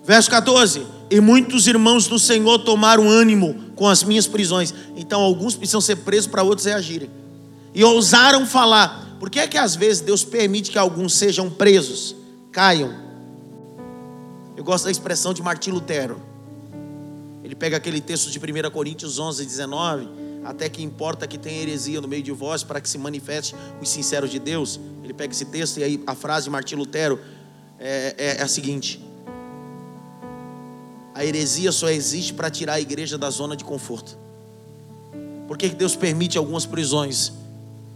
Verso 14: E muitos irmãos do Senhor tomaram ânimo com as minhas prisões. Então, alguns precisam ser presos para outros reagirem. E ousaram falar. Por que é que às vezes Deus permite que alguns sejam presos, caiam? Eu gosto da expressão de Martim Lutero. Ele pega aquele texto de 1 Coríntios 11, 19 até que importa que tenha heresia no meio de vós, para que se manifeste os sinceros de Deus. Ele pega esse texto e aí a frase de Martim Lutero é, é, é a seguinte: A heresia só existe para tirar a igreja da zona de conforto. Por que Deus permite algumas prisões?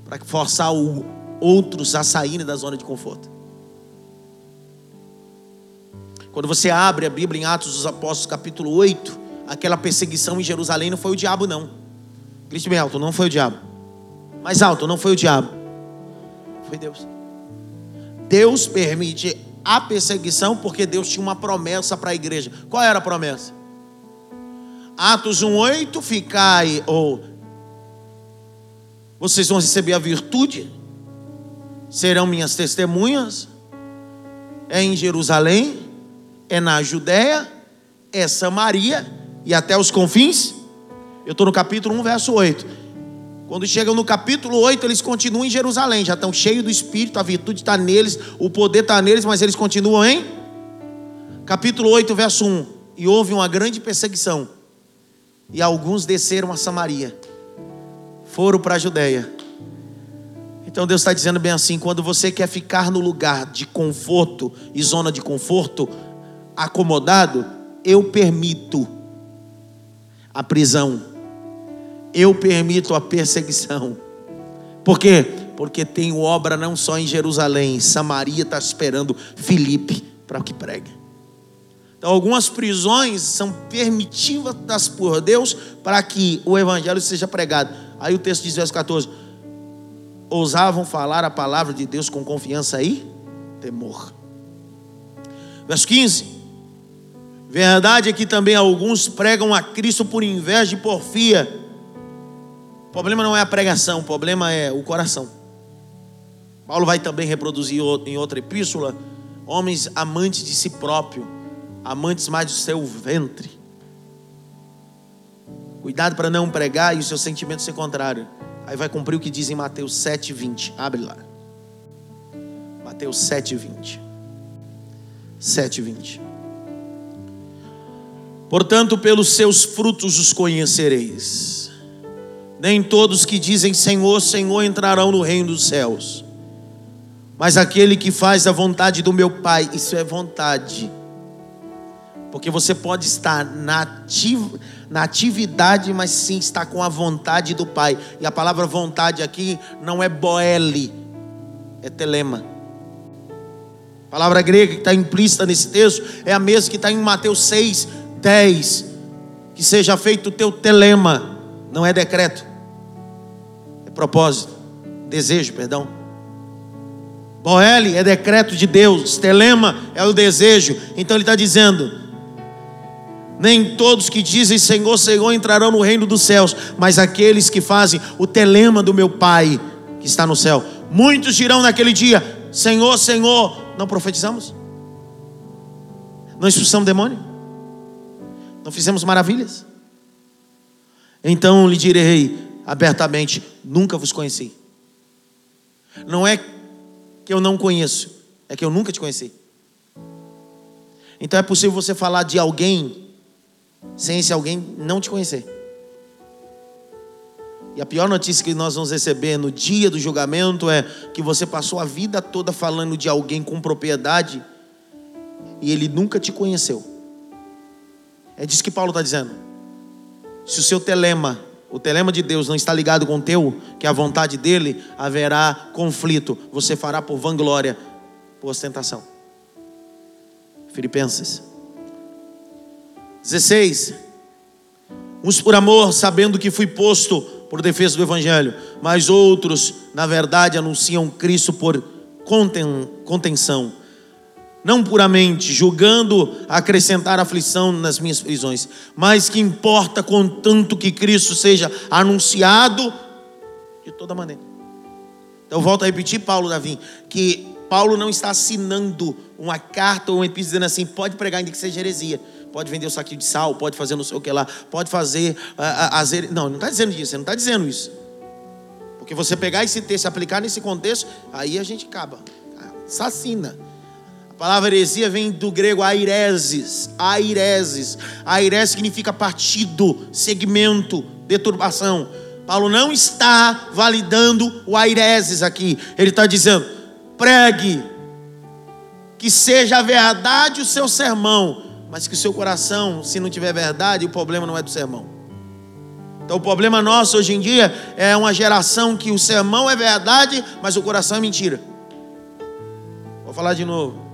Para forçar o, outros a saírem da zona de conforto. Quando você abre a Bíblia em Atos dos Apóstolos, capítulo 8, aquela perseguição em Jerusalém não foi o diabo, não. Grite bem alto, não foi o diabo. Mais alto, não foi o diabo. Foi Deus. Deus permite a perseguição porque Deus tinha uma promessa para a igreja. Qual era a promessa? Atos 1:8, ficai ou vocês vão receber a virtude, serão minhas testemunhas, é em Jerusalém, é na Judéia, é Samaria e até os confins. Eu estou no capítulo 1, verso 8. Quando chegam no capítulo 8, eles continuam em Jerusalém, já estão cheios do Espírito, a virtude está neles, o poder está neles, mas eles continuam em capítulo 8, verso 1. E houve uma grande perseguição, e alguns desceram a Samaria, foram para a Judéia. Então Deus está dizendo bem assim: quando você quer ficar no lugar de conforto e zona de conforto, acomodado, eu permito a prisão, eu permito a perseguição. Por quê? Porque tenho obra não só em Jerusalém, Samaria está esperando Filipe para que pregue. Então, algumas prisões são permitidas por Deus para que o evangelho seja pregado. Aí o texto diz, verso 14: ousavam falar a palavra de Deus com confiança e temor. Verso 15: Verdade é que também alguns pregam a Cristo por inveja e porfia. O problema não é a pregação, o problema é o coração. Paulo vai também reproduzir em outra epístola homens amantes de si próprio, amantes mais do seu ventre. Cuidado para não pregar e o seu sentimento ser contrário. Aí vai cumprir o que diz em Mateus 7:20. Abre lá. Mateus 7:20. 7:20. Portanto, pelos seus frutos os conhecereis. Nem todos que dizem Senhor, Senhor entrarão no reino dos céus, mas aquele que faz a vontade do meu Pai, isso é vontade. Porque você pode estar na, ativ na atividade, mas sim estar com a vontade do Pai. E a palavra vontade aqui não é boele, é telema. A palavra grega que está implícita nesse texto é a mesma que está em Mateus 6, 10, que seja feito o teu telema, não é decreto, propósito, desejo, perdão. Boele é decreto de Deus, telema é o desejo, então ele está dizendo: nem todos que dizem Senhor, Senhor entrarão no reino dos céus, mas aqueles que fazem o telema do meu Pai que está no céu. Muitos dirão naquele dia: Senhor, Senhor, não profetizamos? Não expulsamos demônio? Não fizemos maravilhas? Então lhe direi abertamente: nunca vos conheci. Não é que eu não conheço, é que eu nunca te conheci. Então é possível você falar de alguém sem esse alguém não te conhecer. E a pior notícia que nós vamos receber no dia do julgamento é que você passou a vida toda falando de alguém com propriedade e ele nunca te conheceu. É disso que Paulo está dizendo. Se o seu telema, o telema de Deus não está ligado com o teu, que é a vontade dele, haverá conflito. Você fará por vanglória, por ostentação. Filipenses 16. Uns por amor, sabendo que fui posto por defesa do Evangelho, mas outros, na verdade, anunciam Cristo por contenção não puramente julgando acrescentar aflição nas minhas prisões, mas que importa contanto que Cristo seja anunciado de toda maneira. Então volto a repetir, Paulo Davi, que Paulo não está assinando uma carta ou um epístola dizendo assim, pode pregar ainda que seja heresia, pode vender o saquinho de sal, pode fazer não sei o que lá, pode fazer as uh, não, não está dizendo isso, não está dizendo isso. Porque você pegar esse texto e aplicar nesse contexto, aí a gente acaba, assassina palavra heresia vem do grego aireses, aireses. Airese significa partido, segmento, deturbação. Paulo não está validando o aireses aqui. Ele está dizendo: pregue, que seja a verdade o seu sermão, mas que o seu coração, se não tiver verdade, o problema não é do sermão. Então o problema nosso hoje em dia é uma geração que o sermão é verdade, mas o coração é mentira. Vou falar de novo.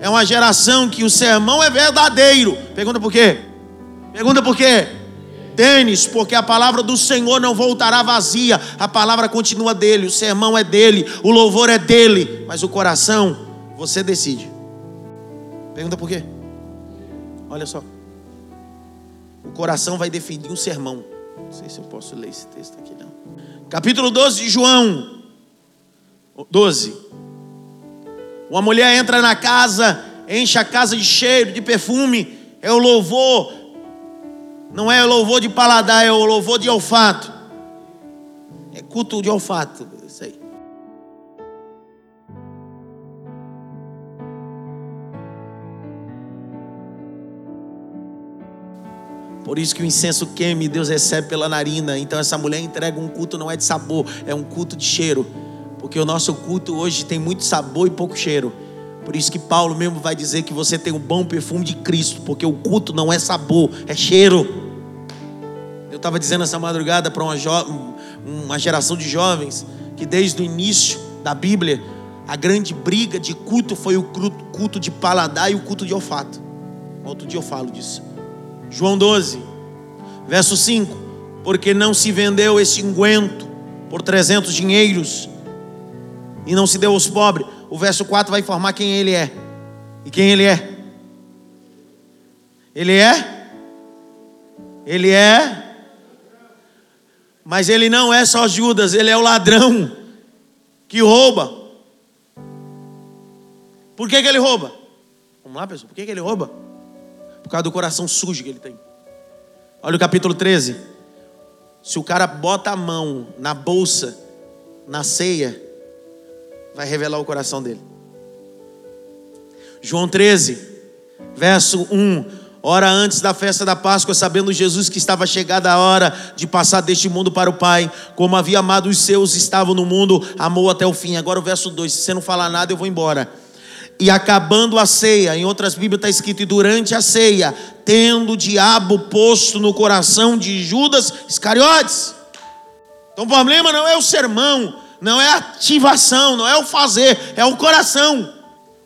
É uma geração que o sermão é verdadeiro. Pergunta por quê? Pergunta por quê? Tênis, porque a palavra do Senhor não voltará vazia, a palavra continua dele, o sermão é dele, o louvor é dele, mas o coração, você decide. Pergunta por quê? Olha só, o coração vai definir um sermão. Não sei se eu posso ler esse texto aqui, não. Capítulo 12 de João, 12. Uma mulher entra na casa, enche a casa de cheiro, de perfume, é o louvor não é louvor de paladar, é o louvor de olfato. É culto de olfato, isso aí. Por isso que o incenso queime, Deus recebe pela narina. Então essa mulher entrega um culto não é de sabor, é um culto de cheiro. Porque o nosso culto hoje tem muito sabor e pouco cheiro. Por isso que Paulo mesmo vai dizer que você tem um bom perfume de Cristo, porque o culto não é sabor, é cheiro. Eu estava dizendo essa madrugada para uma, uma geração de jovens que desde o início da Bíblia a grande briga de culto foi o culto de paladar e o culto de olfato. Outro dia eu falo disso. João 12, verso 5: Porque não se vendeu esse unguento por 300 dinheiros e não se deu aos pobres o verso 4 vai informar quem ele é. E quem ele é? Ele é? Ele é? Mas ele não é só Judas, ele é o ladrão que rouba. Por que, que ele rouba? Vamos lá, pessoal. Por que, que ele rouba? Por causa do coração sujo que ele tem. Olha o capítulo 13. Se o cara bota a mão na bolsa, na ceia, vai revelar o coração dele. João 13, verso 1. Hora antes da festa da Páscoa, sabendo Jesus que estava chegada a hora de passar deste mundo para o Pai, como havia amado os seus, estavam no mundo, amou até o fim. Agora o verso 2: se você não falar nada, eu vou embora. E acabando a ceia, em outras Bíblias está escrito, e durante a ceia, tendo o diabo posto no coração de Judas Iscariotes. Então o problema não é o sermão, não é a ativação, não é o fazer, é o coração.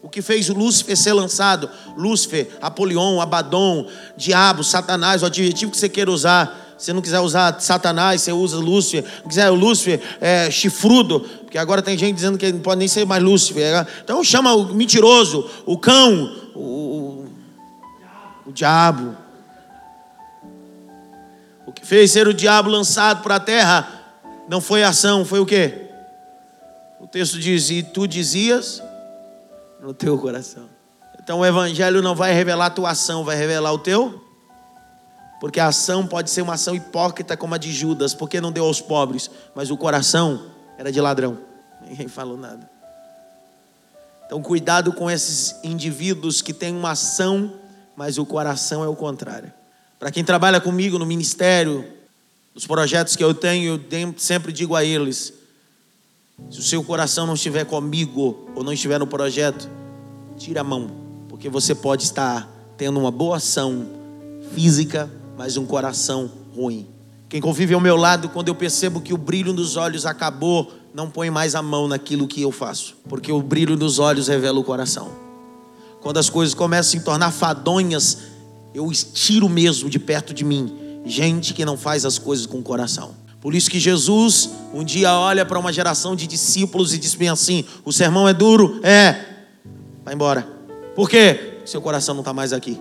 O que fez Lúcifer ser lançado, Lúcifer, Apolion, Abaddon, diabo, Satanás, o adjetivo que você queira usar. Se não quiser usar Satanás, você usa Lúcifer. Se quiser o Lúcifer é, chifrudo, porque agora tem gente dizendo que não pode nem ser mais Lúcifer. Então chama o mentiroso, o cão, o, o, o diabo. O que fez ser o diabo lançado para a terra não foi ação, foi o quê? Texto diz: E tu dizias no teu coração. Então o evangelho não vai revelar a tua ação, vai revelar o teu. Porque a ação pode ser uma ação hipócrita como a de Judas, porque não deu aos pobres, mas o coração era de ladrão. Ninguém falou nada. Então cuidado com esses indivíduos que têm uma ação, mas o coração é o contrário. Para quem trabalha comigo no ministério, nos projetos que eu tenho, eu sempre digo a eles: se o seu coração não estiver comigo ou não estiver no projeto, tira a mão, porque você pode estar tendo uma boa ação física, mas um coração ruim. Quem convive ao meu lado, quando eu percebo que o brilho nos olhos acabou, não põe mais a mão naquilo que eu faço, porque o brilho nos olhos revela o coração. Quando as coisas começam a se tornar fadonhas, eu estiro mesmo de perto de mim gente que não faz as coisas com o coração. Por isso que Jesus um dia olha para uma geração de discípulos e diz bem assim: o sermão é duro? É. Vai embora. Por quê? Seu coração não está mais aqui.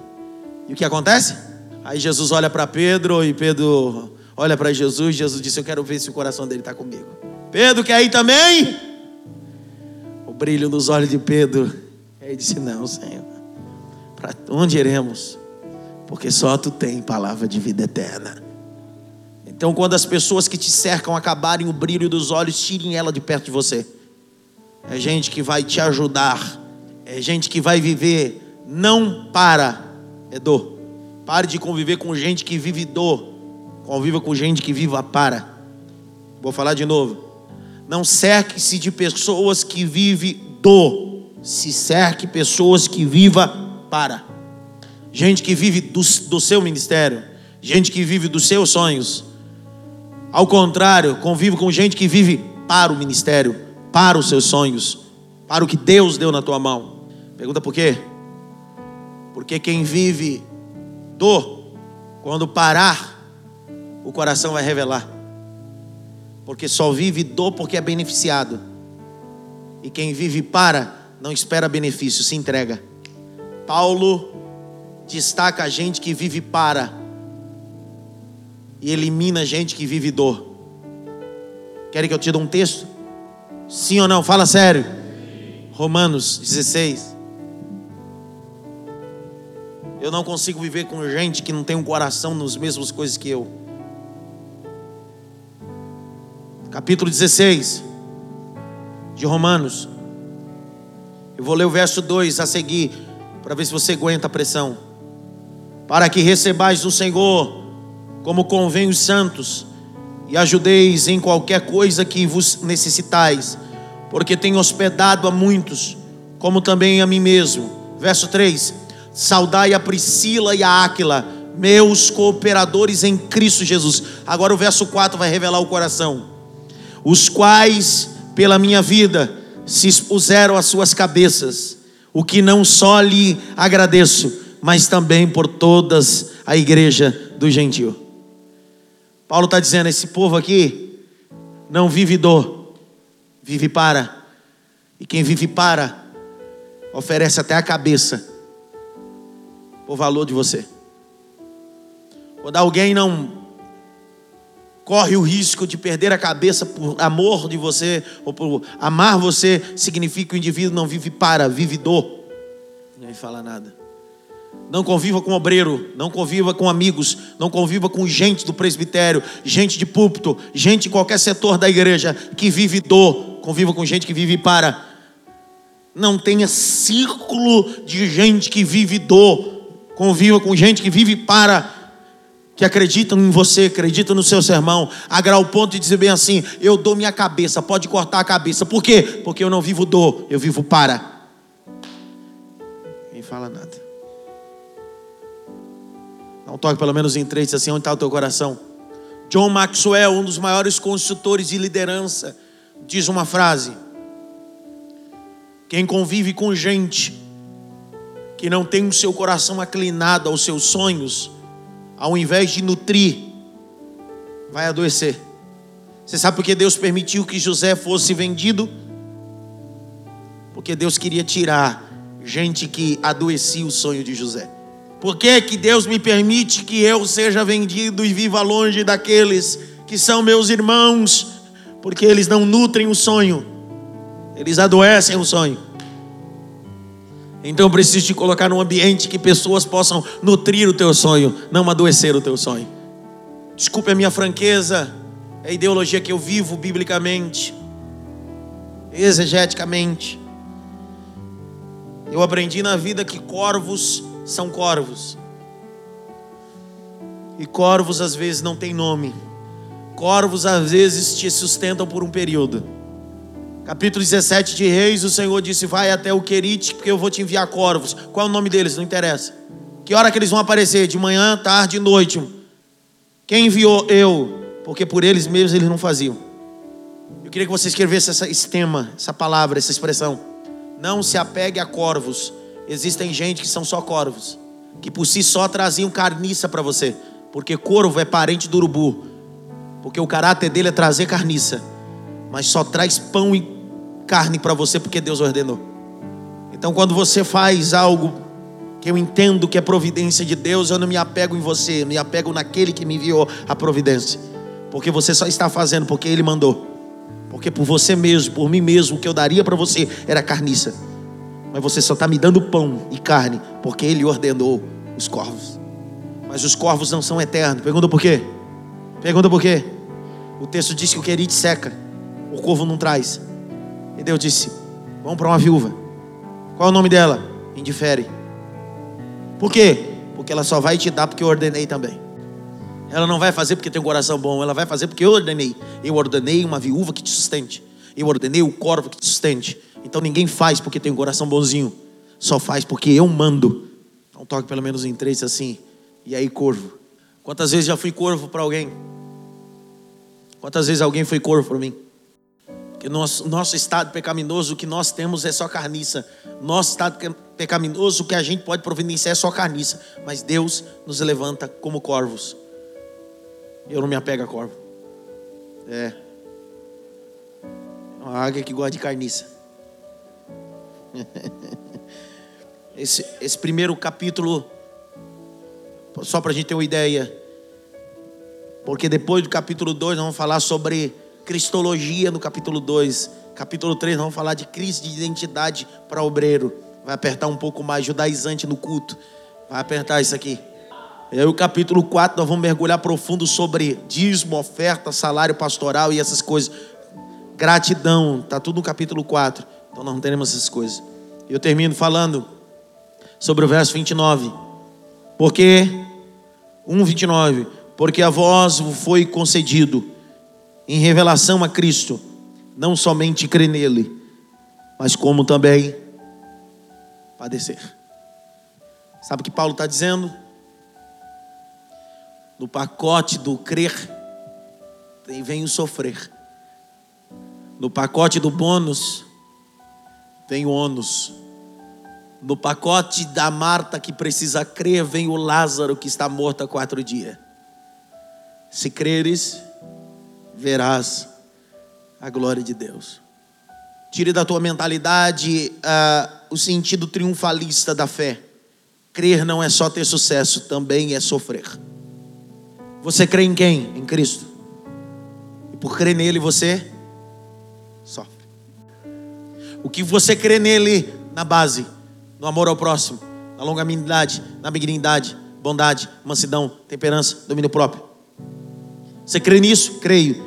E o que acontece? Aí Jesus olha para Pedro e Pedro olha para Jesus. Jesus disse: Eu quero ver se o coração dele está comigo. Pedro quer ir também? O brilho nos olhos de Pedro. Ele disse: Não, Senhor. Para onde iremos? Porque só tu tem palavra de vida eterna. Então, quando as pessoas que te cercam acabarem o brilho dos olhos, tirem ela de perto de você. É gente que vai te ajudar. É gente que vai viver não para é dor. Pare de conviver com gente que vive dor. Conviva com gente que viva para. Vou falar de novo. Não cerque-se de pessoas que vivem do, se cerque pessoas que viva para. Gente que vive do, do seu ministério, gente que vive dos seus sonhos. Ao contrário, convive com gente que vive para o ministério, para os seus sonhos, para o que Deus deu na tua mão. Pergunta por quê? Porque quem vive do, quando parar, o coração vai revelar. Porque só vive do porque é beneficiado. E quem vive para, não espera benefício, se entrega. Paulo destaca a gente que vive para e elimina gente que vive do. Querem que eu te dê um texto? Sim ou não? Fala sério. Romanos 16. Eu não consigo viver com gente que não tem um coração nas mesmas coisas que eu. Capítulo 16 de Romanos. Eu vou ler o verso 2 a seguir, para ver se você aguenta a pressão. Para que recebais do Senhor, como convém os santos, e ajudeis em qualquer coisa que vos necessitais, porque tenho hospedado a muitos, como também a mim mesmo. Verso 3: Saudai a Priscila e a Áquila, meus cooperadores em Cristo Jesus. Agora o verso 4 vai revelar o coração. Os quais, pela minha vida, se expuseram às suas cabeças, o que não só lhe agradeço, mas também por todas a igreja do gentil. Paulo está dizendo: esse povo aqui não vive do, vive para. E quem vive para, oferece até a cabeça por valor de você. Quando alguém não corre o risco de perder a cabeça por amor de você ou por amar você, significa que o indivíduo não vive para, vive do. Nem fala nada. Não conviva com obreiro, não conviva com amigos, não conviva com gente do presbitério, gente de púlpito, gente em qualquer setor da igreja que vive do. Conviva com gente que vive para. Não tenha círculo de gente que vive do. Conviva com gente que vive para que acreditam em você, acreditam no seu sermão, a grau ponto de dizer bem assim: eu dou minha cabeça, pode cortar a cabeça. Por quê? Porque eu não vivo do, eu vivo para. Ninguém fala nada. Dá toque pelo menos em três, assim, onde está o teu coração? John Maxwell, um dos maiores consultores de liderança, diz uma frase: Quem convive com gente que não tem o seu coração aclinado aos seus sonhos, ao invés de nutrir, vai adoecer. Você sabe por que Deus permitiu que José fosse vendido? Porque Deus queria tirar gente que adoecia o sonho de José. Por que, que Deus me permite que eu seja vendido e viva longe daqueles que são meus irmãos? Porque eles não nutrem o sonho, eles adoecem o sonho. Então preciso te colocar num ambiente que pessoas possam nutrir o teu sonho, não adoecer o teu sonho. Desculpe a minha franqueza, é a ideologia que eu vivo biblicamente, exegeticamente. Eu aprendi na vida que corvos são corvos. E corvos às vezes não têm nome. Corvos às vezes te sustentam por um período. Capítulo 17 de Reis, o Senhor disse: Vai até o Querite, porque eu vou te enviar corvos. Qual é o nome deles? Não interessa. Que hora que eles vão aparecer? De manhã, tarde noite. Quem enviou? Eu. Porque por eles mesmos eles não faziam. Eu queria que você escrevesse esse tema, essa palavra, essa expressão. Não se apegue a corvos. Existem gente que são só corvos, que por si só traziam carniça para você, porque corvo é parente do urubu, porque o caráter dele é trazer carniça, mas só traz pão e carne para você porque Deus ordenou. Então, quando você faz algo que eu entendo que é providência de Deus, eu não me apego em você, me apego naquele que me enviou a providência, porque você só está fazendo porque Ele mandou, porque por você mesmo, por mim mesmo, o que eu daria para você era carniça, mas você só está me dando pão e carne porque Ele ordenou os corvos. Mas os corvos não são eternos. Pergunta por quê? Pergunta por quê? O texto diz que o querido seca, o corvo não traz. E Deus disse: Vamos para uma viúva. Qual é o nome dela? Indifere. Por quê? Porque ela só vai te dar porque eu ordenei também. Ela não vai fazer porque tem um coração bom, ela vai fazer porque eu ordenei. Eu ordenei uma viúva que te sustente. Eu ordenei o corvo que te sustente. Então ninguém faz porque tem um coração bonzinho. Só faz porque eu mando. Então toque pelo menos em três assim. E aí, corvo. Quantas vezes já fui corvo para alguém? Quantas vezes alguém foi corvo para mim? Que nosso, nosso estado pecaminoso, que nós temos é só carniça. Nosso estado pecaminoso, que a gente pode providenciar é só carniça. Mas Deus nos levanta como corvos. Eu não me apego a corvo. É. Uma águia que gosta de carniça. Esse, esse primeiro capítulo, só para a gente ter uma ideia, porque depois do capítulo 2 nós vamos falar sobre cristologia no capítulo 2. Capítulo 3 nós vamos falar de crise de identidade para obreiro. Vai apertar um pouco mais, judaizante no culto. Vai apertar isso aqui. E aí o capítulo 4 nós vamos mergulhar profundo sobre dízimo, oferta, salário pastoral e essas coisas. Gratidão, tá tudo no capítulo 4. Então não teremos essas coisas. Eu termino falando sobre o verso 29. Porque 1:29, porque a vós foi concedido em revelação a Cristo, não somente crer nele, mas como também padecer. Sabe o que Paulo está dizendo? No pacote do crer, vem o sofrer. No pacote do bônus, vem o ônus. No pacote da Marta que precisa crer, vem o Lázaro que está morto há quatro dias. Se creres, verás a glória de Deus. Tire da tua mentalidade uh, o sentido triunfalista da fé. Crer não é só ter sucesso, também é sofrer. Você crê em quem? Em Cristo. E por crer nele você. O que você crê nele na base, no amor ao próximo, na longanimidade, na benignidade, bondade, mansidão, temperança, domínio próprio. Você crê nisso? Creio.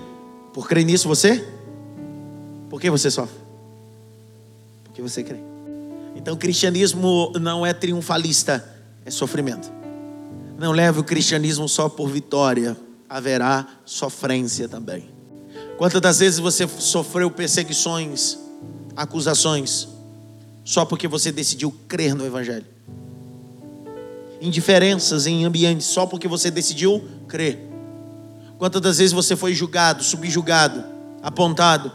Por crer nisso você? Por que você sofre? Porque você crê. Então o cristianismo não é triunfalista, é sofrimento. Não leve o cristianismo só por vitória, haverá sofrência também. Quantas das vezes você sofreu perseguições, acusações, só porque você decidiu crer no Evangelho? Indiferenças em ambientes, só porque você decidiu crer. Quantas das vezes você foi julgado, subjugado, apontado,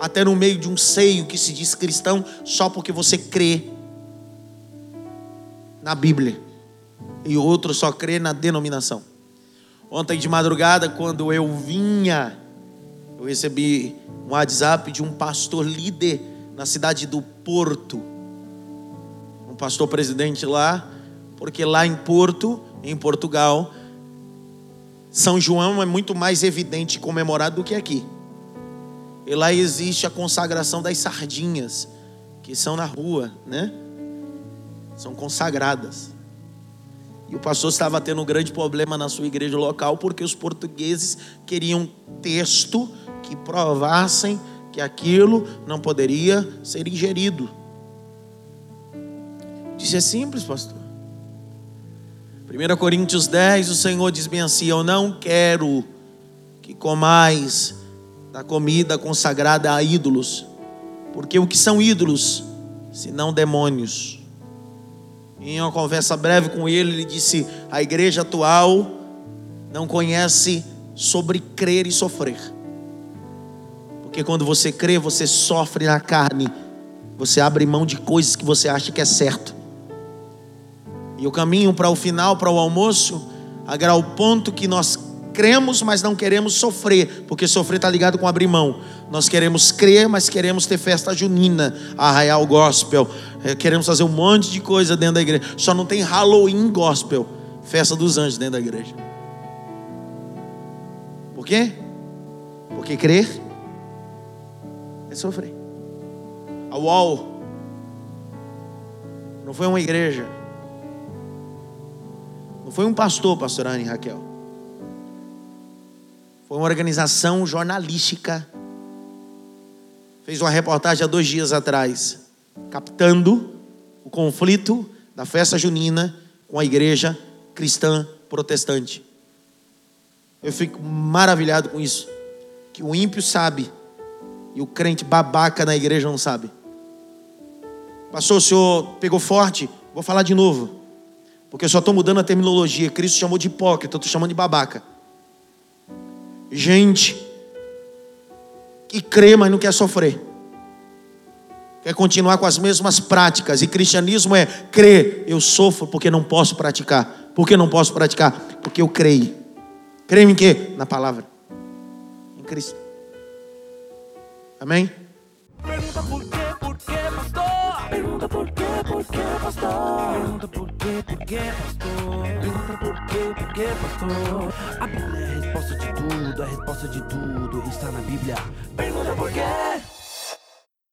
até no meio de um seio que se diz cristão, só porque você crê na Bíblia e outro só crê na denominação. Ontem de madrugada, quando eu vinha, eu recebi um WhatsApp de um pastor líder na cidade do Porto, um pastor presidente lá, porque lá em Porto, em Portugal, São João é muito mais evidente e comemorado do que aqui. E lá existe a consagração das sardinhas, que são na rua, né? São consagradas. E o pastor estava tendo um grande problema na sua igreja local porque os portugueses queriam texto que provassem que aquilo não poderia ser ingerido. Disse é simples, pastor. 1 Coríntios 10, o Senhor diz bem assim: Eu não quero que comais da comida consagrada a ídolos, porque o que são ídolos, senão demônios? Em uma conversa breve com ele, ele disse: a igreja atual não conhece sobre crer e sofrer. Porque quando você crê, você sofre na carne, você abre mão de coisas que você acha que é certo. E o caminho para o final, para o almoço, agarrar o ponto que nós cremos, mas não queremos sofrer, porque sofrer está ligado com abrir mão. Nós queremos crer, mas queremos ter festa junina, arraial gospel, é, queremos fazer um monte de coisa dentro da igreja. Só não tem Halloween gospel, festa dos anjos dentro da igreja. Por quê? Porque crer é sofrer. A UOL não foi uma igreja, não foi um pastor, pastor Anne Raquel. Foi uma organização jornalística. Fez uma reportagem há dois dias atrás, captando o conflito da festa junina com a igreja cristã protestante. Eu fico maravilhado com isso. Que o ímpio sabe e o crente babaca na igreja não sabe. Pastor, o senhor pegou forte? Vou falar de novo. Porque eu só estou mudando a terminologia. Cristo chamou de hipócrita, eu estou chamando de babaca. Gente que crê, mas não quer sofrer. Quer continuar com as mesmas práticas. E cristianismo é crer. Eu sofro porque não posso praticar. Por que não posso praticar? Porque eu creio. Creio em quê? Na palavra. Em Cristo. Amém? Pergunta por quê, por quê, pastor? Pergunta por quê, por quê, pastor? Pergunta por quê, por quê, pastor? Pergunta por quê, por quê, pastor? A Bíblia é a resposta de tudo, a resposta de tudo está na Bíblia. Pergunta por quê?